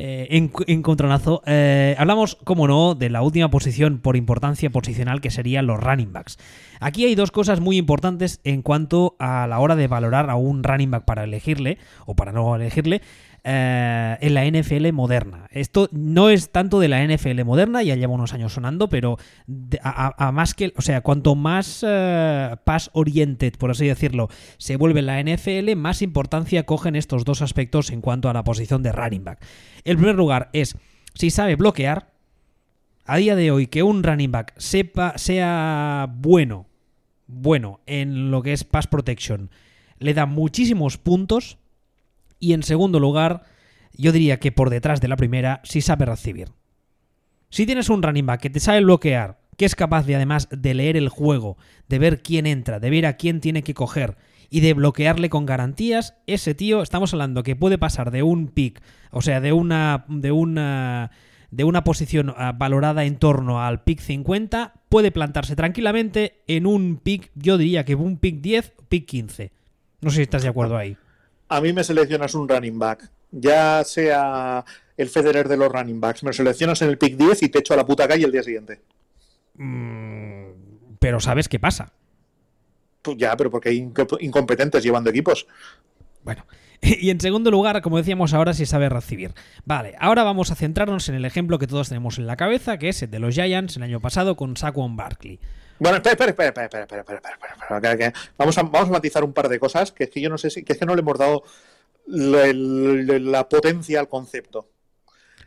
eh, en, encontronazo. Eh, hablamos, como no, de la última posición por importancia posicional que serían los running backs. Aquí hay dos cosas muy importantes en cuanto a la hora de valorar a un running back para elegirle o para no elegirle. Eh, en la NFL moderna. Esto no es tanto de la NFL moderna, ya lleva unos años sonando, pero a, más que, o sea, cuanto más eh, pass oriented, por así decirlo, se vuelve la NFL, más importancia cogen estos dos aspectos en cuanto a la posición de running back. El primer lugar es si sabe bloquear. A día de hoy, que un running back sepa, sea bueno, bueno en lo que es pass protection, le da muchísimos puntos y en segundo lugar, yo diría que por detrás de la primera, sí sabe recibir. Si tienes un running back que te sabe bloquear, que es capaz de además de leer el juego, de ver quién entra, de ver a quién tiene que coger y de bloquearle con garantías, ese tío, estamos hablando que puede pasar de un pick, o sea, de una de una de una posición ah, valorada en torno al pick 50, puede plantarse tranquilamente en un pick, yo diría que un pick 10, pick 15. No sé si estás de acuerdo ahí a mí me seleccionas un running back, ya sea el Federer de los running backs, me lo seleccionas en el pick 10 y te echo a la puta calle el día siguiente. Mm, pero ¿sabes qué pasa? Pues ya, pero porque hay incompetentes llevando equipos. Bueno, [LAUGHS] y en segundo lugar, como decíamos ahora, si sabe recibir. Vale, ahora vamos a centrarnos en el ejemplo que todos tenemos en la cabeza, que es el de los Giants el año pasado con Saquon Barkley. Bueno, espera, espera, espera, espera, espera, espera, espera, Vamos a, vamos a matizar un par de cosas, que es que yo no sé si, que es que no le hemos dado la, potencia al concepto.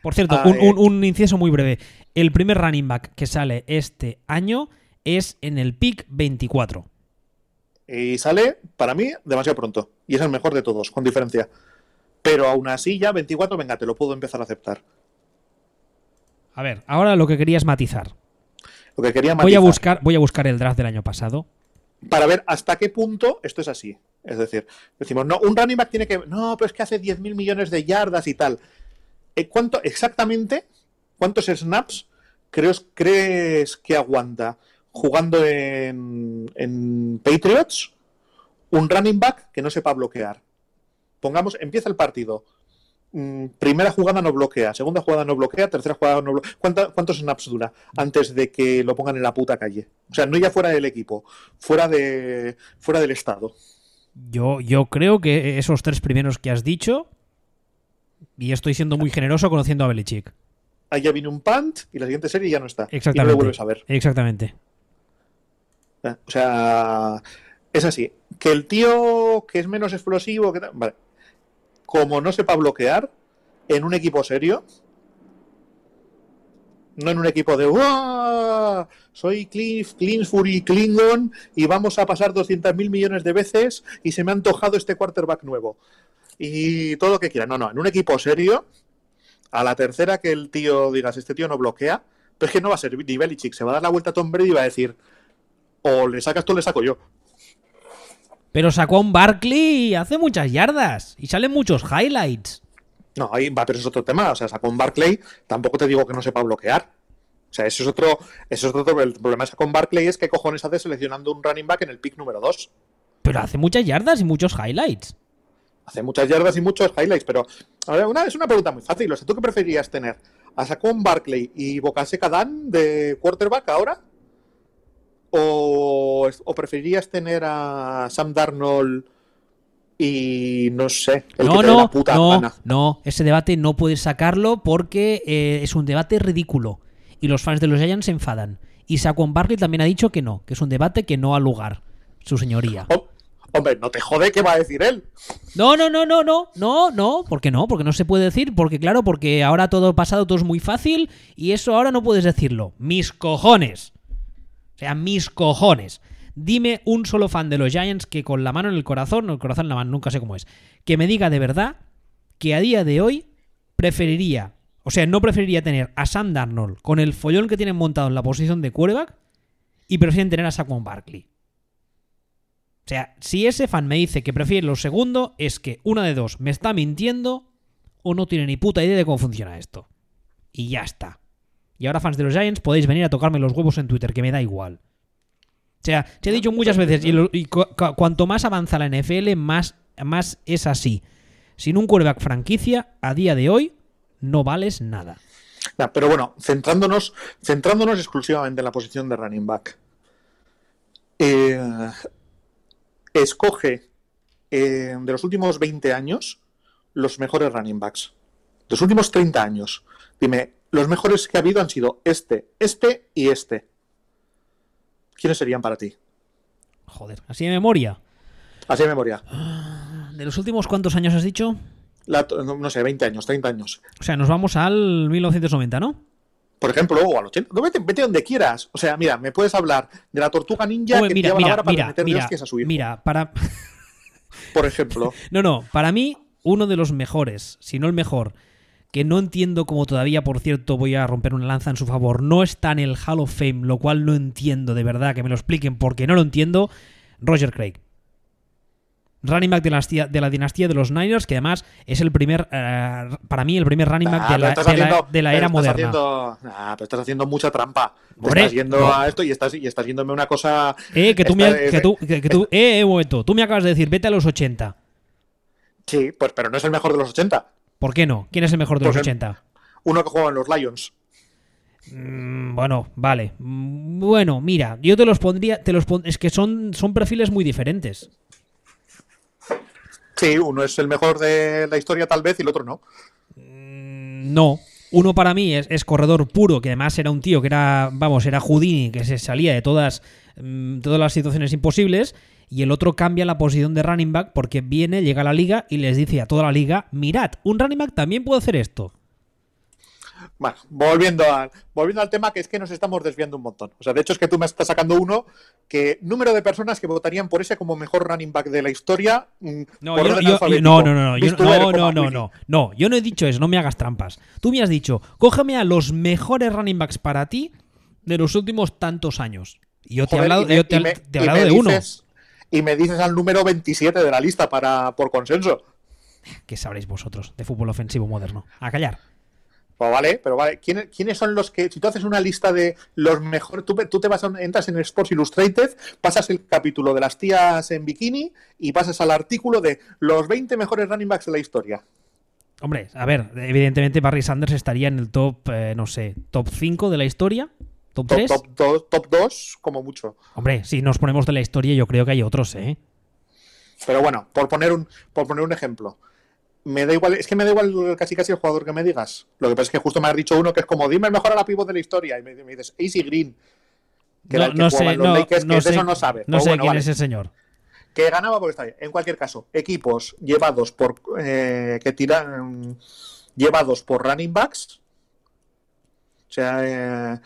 Por cierto, ah, un, un, inciso muy breve. El primer running back que sale este año es en el pick 24. Y sale, para mí, demasiado pronto. Y es el mejor de todos, con diferencia. Pero aún así, ya 24, venga, te lo puedo empezar a aceptar. A ver, ahora lo que quería es matizar. Lo que quería voy a buscar, voy a buscar el draft del año pasado. Para ver hasta qué punto esto es así. Es decir, decimos, no, un running back tiene que. No, pero es que hace 10.000 millones de yardas y tal. Eh, ¿Cuánto exactamente? ¿Cuántos snaps crees, crees que aguanta jugando en, en Patriots un running back que no sepa bloquear? Pongamos, empieza el partido. Mm, primera jugada no bloquea, segunda jugada no bloquea, tercera jugada no bloquea. ¿Cuántos snaps dura antes de que lo pongan en la puta calle? O sea, no ya fuera del equipo, fuera, de, fuera del estado. Yo, yo creo que esos tres primeros que has dicho, y estoy siendo muy generoso conociendo a Belichick. Ahí ya viene un punt y la siguiente serie ya no está. Exactamente. Y no lo vuelves a ver. Exactamente. O sea, es así. Que el tío que es menos explosivo, que vale, como no sepa bloquear en un equipo serio, no en un equipo de soy Cliff, Clinsbury, Klingon y vamos a pasar 200.000 millones de veces y se me ha antojado este quarterback nuevo. Y todo lo que quiera. No, no, en un equipo serio, a la tercera que el tío digas, este tío no bloquea, pero es que no va a ser ni Belichick, se va a dar la vuelta a Tom Brady y va a decir, o le sacas tú le saco yo. Pero sacó a un Barkley y hace muchas yardas y salen muchos highlights. No, ahí va, pero es otro tema. O sea, sacó un Barclay, tampoco te digo que no sepa bloquear. O sea, eso es otro. Eso es otro. El problema con Barclay es que cojones hace seleccionando un running back en el pick número 2. Pero hace muchas yardas y muchos highlights. Hace muchas yardas y muchos highlights, pero. A ver, una, es una pregunta muy fácil. O sea, ¿tú qué preferirías tener? ¿A Saquon Barclay y Bocase Dan de quarterback ahora? ¿O, ¿O preferirías tener a Sam Darnold? y no sé. El no, no, no, no, ese debate no puedes sacarlo porque eh, es un debate ridículo y los fans de los Giants se enfadan. Y Saquon Barkley también ha dicho que no, que es un debate que no ha lugar, su señoría. Oh, hombre, no te jode qué va a decir él. No, no, no, no, no, no, no, ¿por qué no? Porque no se puede decir, porque claro, porque ahora todo pasado, todo es muy fácil y eso ahora no puedes decirlo. Mis cojones. Sea, mis cojones. Dime un solo fan de los Giants que con la mano en el corazón, o el corazón en la mano, nunca sé cómo es, que me diga de verdad que a día de hoy preferiría, o sea, no preferiría tener a Sam Darnold con el follón que tienen montado en la posición de quarterback y prefieren tener a Saquon Barkley. O sea, si ese fan me dice que prefiere lo segundo, es que una de dos, me está mintiendo o no tiene ni puta idea de cómo funciona esto. Y ya está. Y ahora, fans de los Giants, podéis venir a tocarme los huevos en Twitter, que me da igual. O sea, te he dicho muchas veces, y, cuanto más avanza la NFL, más, más es así. Sin un quarterback franquicia, a día de hoy, no vales nada. pero bueno, centrándonos, centrándonos exclusivamente en la posición de running back. Eh, escoge eh, de los últimos 20 años los mejores running backs. De los últimos 30 años. Dime, los mejores que ha habido han sido este, este y este. ¿quiénes serían para ti? Joder, así de memoria. Así de memoria. ¿De los últimos cuántos años has dicho? no, sé, 20 años, 30 años. O sea, nos vamos al 1990, ¿no? Por ejemplo, o al 80. No, vete, donde quieras. O sea, mira, me puedes hablar de la tortuga ninja que mira, mira, para meter mira, a su Mira, para. Por ejemplo. [LAUGHS] no, no, para mí, uno de los mejores, si no el mejor, que no entiendo cómo todavía, por cierto, voy a romper una lanza en su favor, no está en el Hall of Fame, lo cual no entiendo de verdad, que me lo expliquen porque no lo entiendo, Roger Craig. Running back de la, de la dinastía de los Niners, que además es el primer, eh, para mí, el primer running back de, la, era moderna. pero estás haciendo mucha trampa. estás yendo a esto y estás, y estás yéndome una cosa. Eh, que tú, me, que tú, que, tú, eh, eh, momento, tú me acabas de decir, vete a los 80. Sí, pues, pero no es el mejor de los 80. ¿Por qué no? ¿Quién es el mejor de los 80? Uno que juega en los Lions. Mm, bueno, vale. Mm, bueno, mira, yo te los pondría. Te los es que son, son perfiles muy diferentes. Sí, uno es el mejor de la historia, tal vez, y el otro no. Mm, no. Uno para mí es, corredor puro, que además era un tío que era, vamos, era Houdini, que se salía de todas, todas las situaciones imposibles y el otro cambia la posición de running back porque viene, llega a la liga y les dice a toda la liga, mirad, un running back también puede hacer esto. Volviendo al, volviendo al tema, que es que nos estamos desviando un montón. O sea, de hecho es que tú me estás sacando uno que número de personas que votarían por ese como mejor running back de la historia. Mm, no, por yo, yo, no, no, no, yo, no, no, no, no, no, yo no he dicho eso, no me hagas trampas. Tú me has dicho, cógeme a los mejores running backs para ti de los últimos tantos años. Y yo te he hablado, de uno y me dices al número 27 de la lista para por consenso. ¿Qué sabréis vosotros de fútbol ofensivo moderno? A callar. Pues vale, pero vale. ¿Quiénes, son los que, si tú haces una lista de los mejores, tú, te vas a, entras en Sports Illustrated, pasas el capítulo de las tías en bikini y pasas al artículo de los 20 mejores running backs de la historia? Hombre, a ver, evidentemente Barry Sanders estaría en el top, eh, no sé, top 5 de la historia. ¿Top 3? Top, 2, como mucho. Hombre, si nos ponemos de la historia, yo creo que hay otros, ¿eh? Pero bueno, por poner un, por poner un ejemplo. Me da igual, es que me da igual casi casi el jugador que me digas. Lo que pasa es que justo me has dicho uno que es como, dime el mejor a la pivot de la historia. Y me, dices, AC Green. Que no, no sé, no, no sé, eso no sabe. No sé quién es ese señor. Que ganaba por está bien. En cualquier caso, equipos llevados por eh, que tiran llevados por running backs O sea, eh,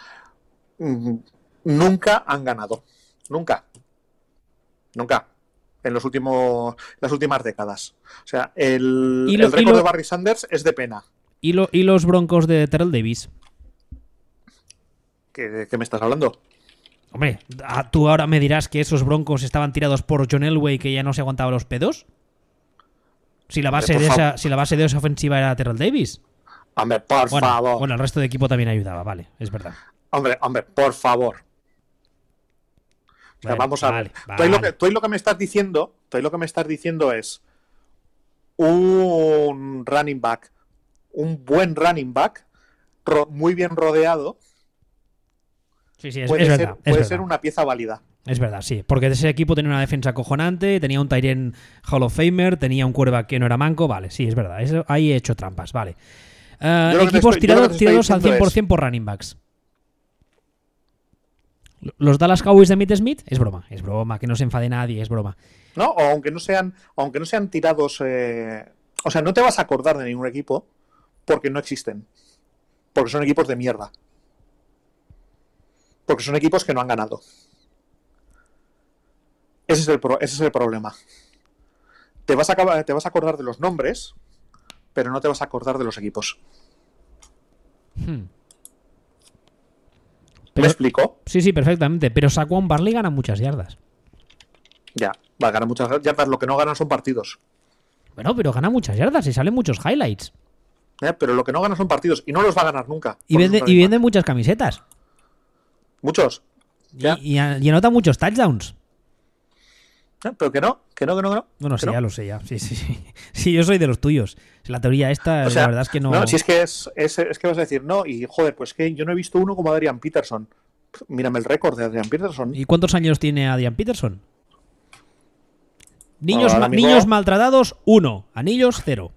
nunca han ganado. Nunca. Nunca. En los últimos, las últimas décadas. O sea, el, Y lo- el y récord lo- de Barry Sanders es de pena. ¿Y, lo- y los broncos de Terrell Davis? ¿Qué, qué me estás hablando? Hombre, ah, ¿tú ahora me dirás que esos broncos estaban tirados por John Elway que ya no se aguantaba los pedos? Si la base, por de esa, si la base de esa ofensiva era Terrell Davis. Hombre, por Bueno, favor. bueno, el resto de equipo también ayudaba, vale, es verdad. Hombre, hombre, por favor. Bueno, vamos a vale, ver. Tú ahí, lo vale. que, tú ahí lo que me estás diciendo, tú ahí lo que me estás diciendo es un running back, un buen running back, muy bien rodeado, Sí, sí, es, puede, es ser, verdad. es puede verdad. ser una pieza válida. Es verdad, sí. Porque ese equipo tenía una defensa acojonante, tenía un Tyrion Hall of Famer, tenía un quarterback que no era manco. Vale, sí, es verdad. Eso, ahí he hecho trampas, vale. Eh, equipos estoy- tirados, tirados al diciendo 100% por running backs. Los Dallas Cowboys de Mitt Smith, es broma, es broma, que no se enfade nadie, es broma. ¿No? O aunque no sean, aunque no sean tirados. eh, O sea, no te vas a acordar de ningún equipo porque no existen. Porque son equipos de mierda. Porque son equipos que no han ganado. Ese es el, pro- ese es el problema. Te vas, a, te vas a acordar de los nombres, pero no te vas a acordar de los equipos. Hmm. ¿Me explico? Sí, sí, perfectamente. Pero Saquon Barley gana muchas yardas. Ya, va a ganar muchas yardas. Lo que no ganan son partidos. Bueno, pero gana muchas yardas y salen muchos highlights. ¿eh? Pero lo que no ganan son partidos. Y no los va a ganar nunca. Y vende, y vende muchas camisetas. Muchos. Y, y anota muchos touchdowns. ¿Eh? Pero que no, que no, que no, que no. Bueno, que sí, no. ya lo sé, ya. Sí, sí, sí. [LAUGHS] Sí, yo soy de los tuyos. La teoría esta, O sea, la verdad es que no. si es que es, es, es que vas a decir, no, y joder, pues que yo no he visto uno como Adrian Peterson. Mírame el récord de Adrian Peterson. ¿Y cuántos años tiene Adrian Peterson? Niños, ma- niños maltratados, uno. Anillos, cero.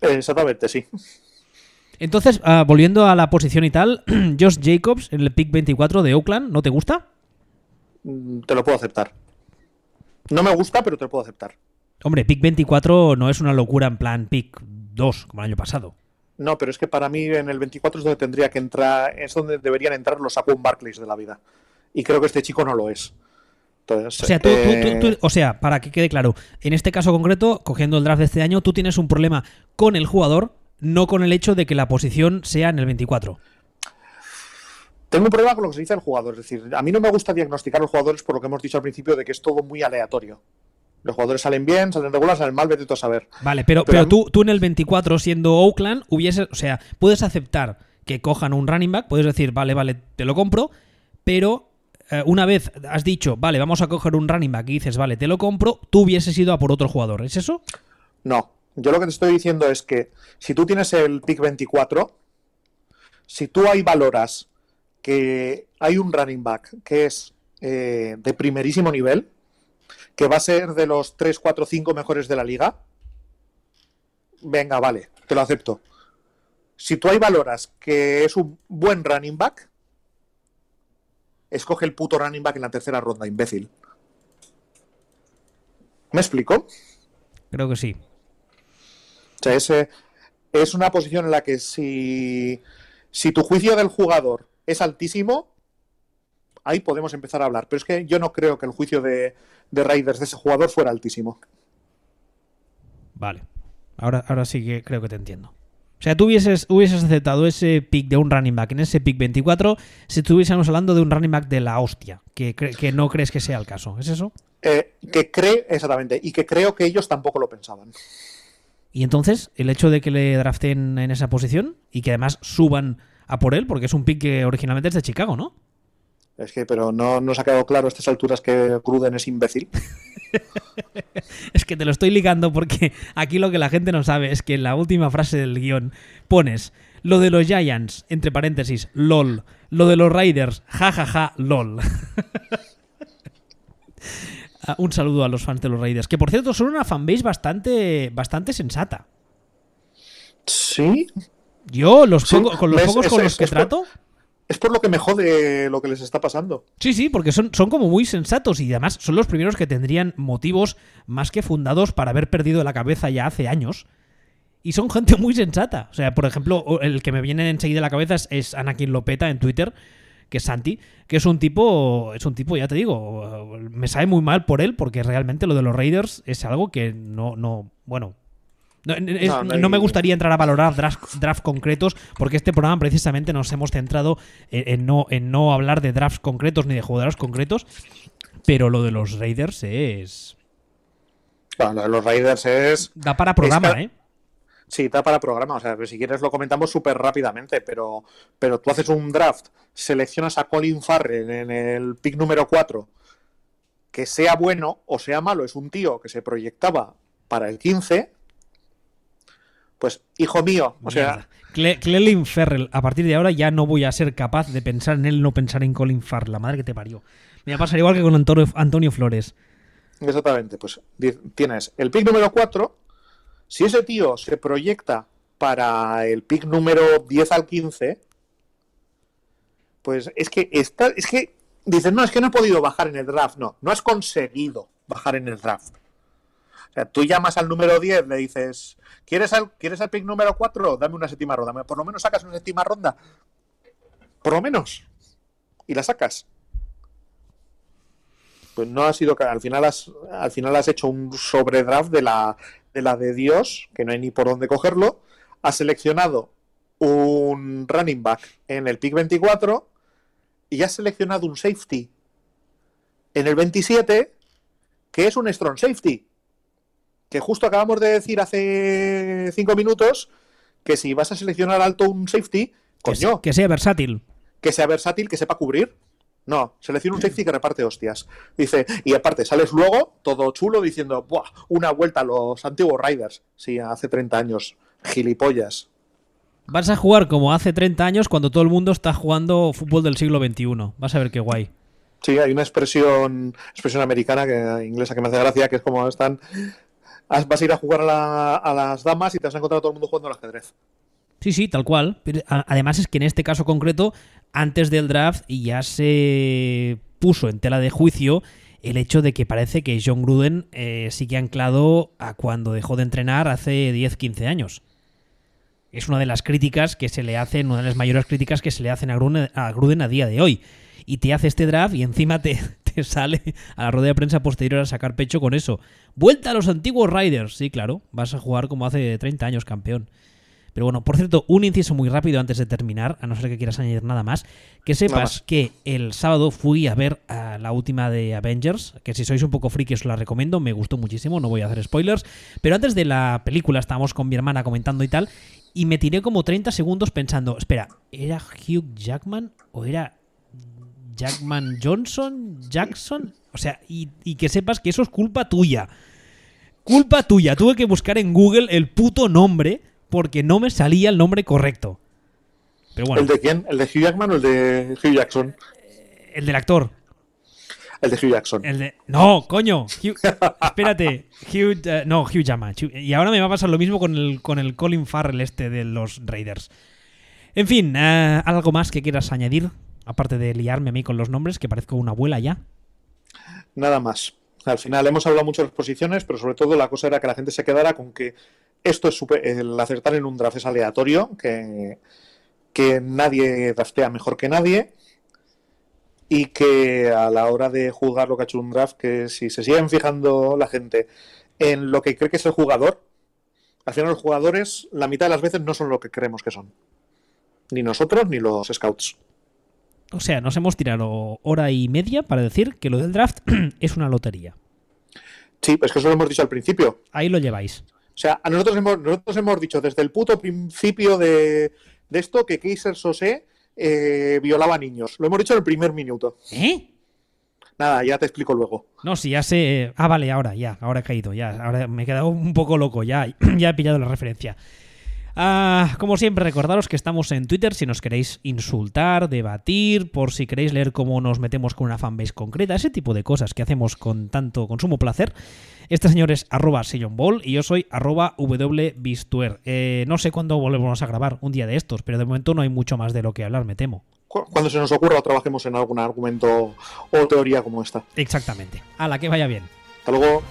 Eh, Exactamente, sí. Entonces, ah, volviendo a la posición y tal, [CLEARS THROAT] Josh Jacobs en el pick 24 de Oakland, ¿no te gusta? Mm, Te lo puedo aceptar. No me gusta, pero te lo puedo aceptar. Hombre, pick 24 no es una locura en plan pick 2, como el año pasado. No, pero es que para mí en el 24 es donde tendría que entrar, es donde deberían entrar los Saquon Barclays de la vida. Y creo que este chico no lo es. Entonces, O sea, tú, tú- eh, tú- tú- o sea, para que quede claro, en este caso concreto, cogiendo el draft de este año, tú tienes un problema con el jugador, no con el hecho de que la posición sea en el 24. Tengo un problema con lo que se dice el jugador. Es decir, a mí no me gusta diagnosticar a los jugadores por lo que hemos dicho al principio de que es todo muy aleatorio. Los jugadores salen bien, salen regular, salen mal, vete tú a saber. Vale, pero, Pero tú, tú en el 24, siendo Oakland, hubiese, o sea, puedes aceptar que cojan un running back, puedes decir, vale, vale, te lo compro, pero eh, una vez has dicho, vale, vamos a coger un running back y dices, vale, te lo compro, tú hubieses ido a por otro jugador, ¿es eso? No, yo lo que te estoy diciendo es que si tú tienes el pick 24, si tú ahí valoras que hay un running back que es eh, de primerísimo nivel, que va a ser de los 3, 4, 5 mejores de la liga, venga, vale, te lo acepto. Si tú ahí valoras que es un buen running back, escoge el puto running back en la tercera ronda, imbécil. ¿Me explico? Creo que sí. O sea, ese- es una posición en la que si, si tu juicio del jugador es altísimo, ahí podemos empezar a hablar. Pero es que yo no creo que el juicio de, de Raiders de ese jugador fuera altísimo. Vale. Ahora, ahora sí que creo que te entiendo. O sea, tú hubieses, hubieses aceptado ese pick de un running back en ese pick 24 si estuviésemos hablando de un running back de la hostia, que, no crees que sea el caso. ¿Es eso? Eh, que cree, exactamente, y que creo que ellos tampoco lo pensaban. Y entonces, el hecho de que le draften en esa posición y que además suban a por él, porque es un pick que originalmente es de Chicago, ¿no? Es que, pero no nos ha quedado claro a estas alturas que Gruden es imbécil. [LAUGHS] Es que te lo estoy ligando porque aquí lo que la gente no sabe es que en la última frase del guion pones lo de los Giants, entre paréntesis, lol. Lo de los Raiders, jajaja, lol. [LAUGHS] Ah, Un saludo a los fans de los Raiders, que por cierto son una fanbase bastante, bastante sensata. Sí, Yo, los Sí, pongo- con los es- pocos es- con los es- que es por- trato, es por lo que me jode lo que les está pasando. Sí, sí, porque son, son como muy sensatos y además son los primeros que tendrían motivos más que fundados para haber perdido la cabeza ya hace años Y son gente muy sensata. O sea, por ejemplo, el que me viene enseguida a la cabeza es, Anakin Lopeta en Twitter, que es Santi, que es un tipo, es un tipo, ya te digo, me sabe muy mal por él, porque realmente lo de los Raiders es algo que no, no, bueno, no, me gustaría entrar a valorar drafts, concretos porque este programa precisamente nos hemos centrado en, no, en no hablar de drafts concretos ni de jugadores concretos, pero lo de los Raiders es... lo de los Raiders es... Da para programa, ¿eh? Sí, da para programa. O sea, si quieres lo comentamos súper rápidamente, pero, pero tú haces un draft, seleccionas a Colin Farrell en el pick número 4, que sea bueno o sea malo, es un tío que se proyectaba para el 15, pues, hijo mío, o sea... Clelin Ferrell, a partir de ahora ya no voy a ser capaz de pensar en él, no pensar en Colin Farrell, la madre que te parió. Me va a pasar igual que con Antonio, Flores. Exactamente, pues tienes el pick número 4. Si ese tío se proyecta para el pick número 10 al 15, pues es que está, es que dices, no, es que no he podido bajar en el draft. No, no has conseguido bajar en el draft. Tú llamas al número 10, le dices, ¿Quieres el, ¿Quieres pick número 4? Dame una séptima ronda. Por lo menos sacas una séptima ronda. Por lo menos. Y la sacas. Pues no ha sido al final has, al final has hecho un sobredraft de la, de la de Dios, que no hay ni por dónde cogerlo. Has seleccionado un running back en el pick 24 y has seleccionado un safety en el 27 que es un strong safety que justo acabamos de decir hace cinco minutos que si vas a seleccionar alto un safety, coño. Que sea versátil. Que sea versátil, que sepa cubrir. No, selecciona un safety que reparte hostias. Dice, y aparte sales luego, todo chulo, diciendo, Buah, una vuelta a los antiguos Riders. Sí, hace 30 años. Gilipollas. Vas a jugar como hace 30 años cuando todo el mundo está jugando fútbol del siglo XXI. Vas a ver qué guay. Sí, hay una expresión, expresión americana, que, inglesa, que me hace gracia, que es como están vas a ir a jugar a, las damas y te vas a encontrar a todo el mundo jugando al ajedrez. Sí, sí, tal cual. además es que en este caso concreto, antes del draft ya se puso en tela de juicio el hecho de que parece que John Gruden eh, sigue anclado a cuando dejó de entrenar hace 10-15 años. Es una de las críticas que se le hacen, una de las mayores críticas que se le hacen a Gruden a día de hoy. Y te hace este draft y encima te, sale a la rueda de prensa posterior a sacar pecho con eso. Vuelta a los antiguos Riders. Sí, claro, vas a jugar como hace 30 años campeón. Pero bueno, por cierto, un inciso muy rápido antes de terminar, a no ser que quieras añadir nada más, que sepas que el sábado fui a ver a la última de Avengers, que si sois un poco friki os la recomiendo, me gustó muchísimo, no voy a hacer spoilers, pero antes de la película estábamos con mi hermana comentando y tal, y me tiré como 30 segundos pensando, espera, ¿era Hugh Jackman o era Jackman Johnson, Jackson. O sea, y, que sepas que eso es culpa tuya. Culpa tuya. Tuve que buscar en Google el puto nombre porque no me salía el nombre correcto. Pero bueno. ¿El de quién? ¿El de Hugh Jackman o el de Hugh Jackson? El del actor. El de Hugh Jackson. El de... No, coño. Espérate. Hugh, eh, no, Hugh Jackman. Y ahora me va a pasar lo mismo con el, con el Colin Farrell este de los Raiders. En fin, eh, ¿algo más que quieras añadir? Aparte de liarme a mí con los nombres, que parezco una abuela ya. Nada más. Al final hemos hablado mucho de las posiciones, pero sobre todo la cosa era que la gente se quedara con que esto es super, el acertar en un draft es aleatorio, que, que nadie draftea mejor que nadie y que a la hora de juzgar lo que ha hecho un draft, que si se siguen fijando la gente en lo que cree que es el jugador, al final los jugadores la mitad de las veces no son lo que creemos que son. Ni nosotros ni los scouts. O sea, nos hemos tirado hora y media para decir que lo del draft [CLEARS THROAT] es una lotería. Sí, es que eso lo hemos dicho al principio. Ahí lo lleváis. O sea, nosotros hemos, nosotros hemos dicho desde el puto principio de, esto que Kaiser Sosé eh, violaba niños. Lo hemos dicho en el primer minuto. ¿Eh? Nada, ya te explico luego. No, si ya sé. Ah, vale, ahora, ya, ahora he caído, ya. Ahora me he quedado un poco loco, ya, [CLEARS THROAT] ya he pillado la referencia. Ah, como siempre, recordaros que estamos en Twitter si nos queréis insultar, debatir, por si queréis leer cómo nos metemos con una fanbase concreta, ese tipo de cosas que hacemos con tanto consumo placer. Este señor es arroba Ball y yo soy arroba wbistuer. Eh, no sé cuándo volvemos a grabar, un día de estos, pero de momento no hay mucho más de lo que hablar, me temo. Cuando se nos ocurra trabajemos en algún argumento o teoría como esta. Exactamente. A la que vaya bien. Hasta luego.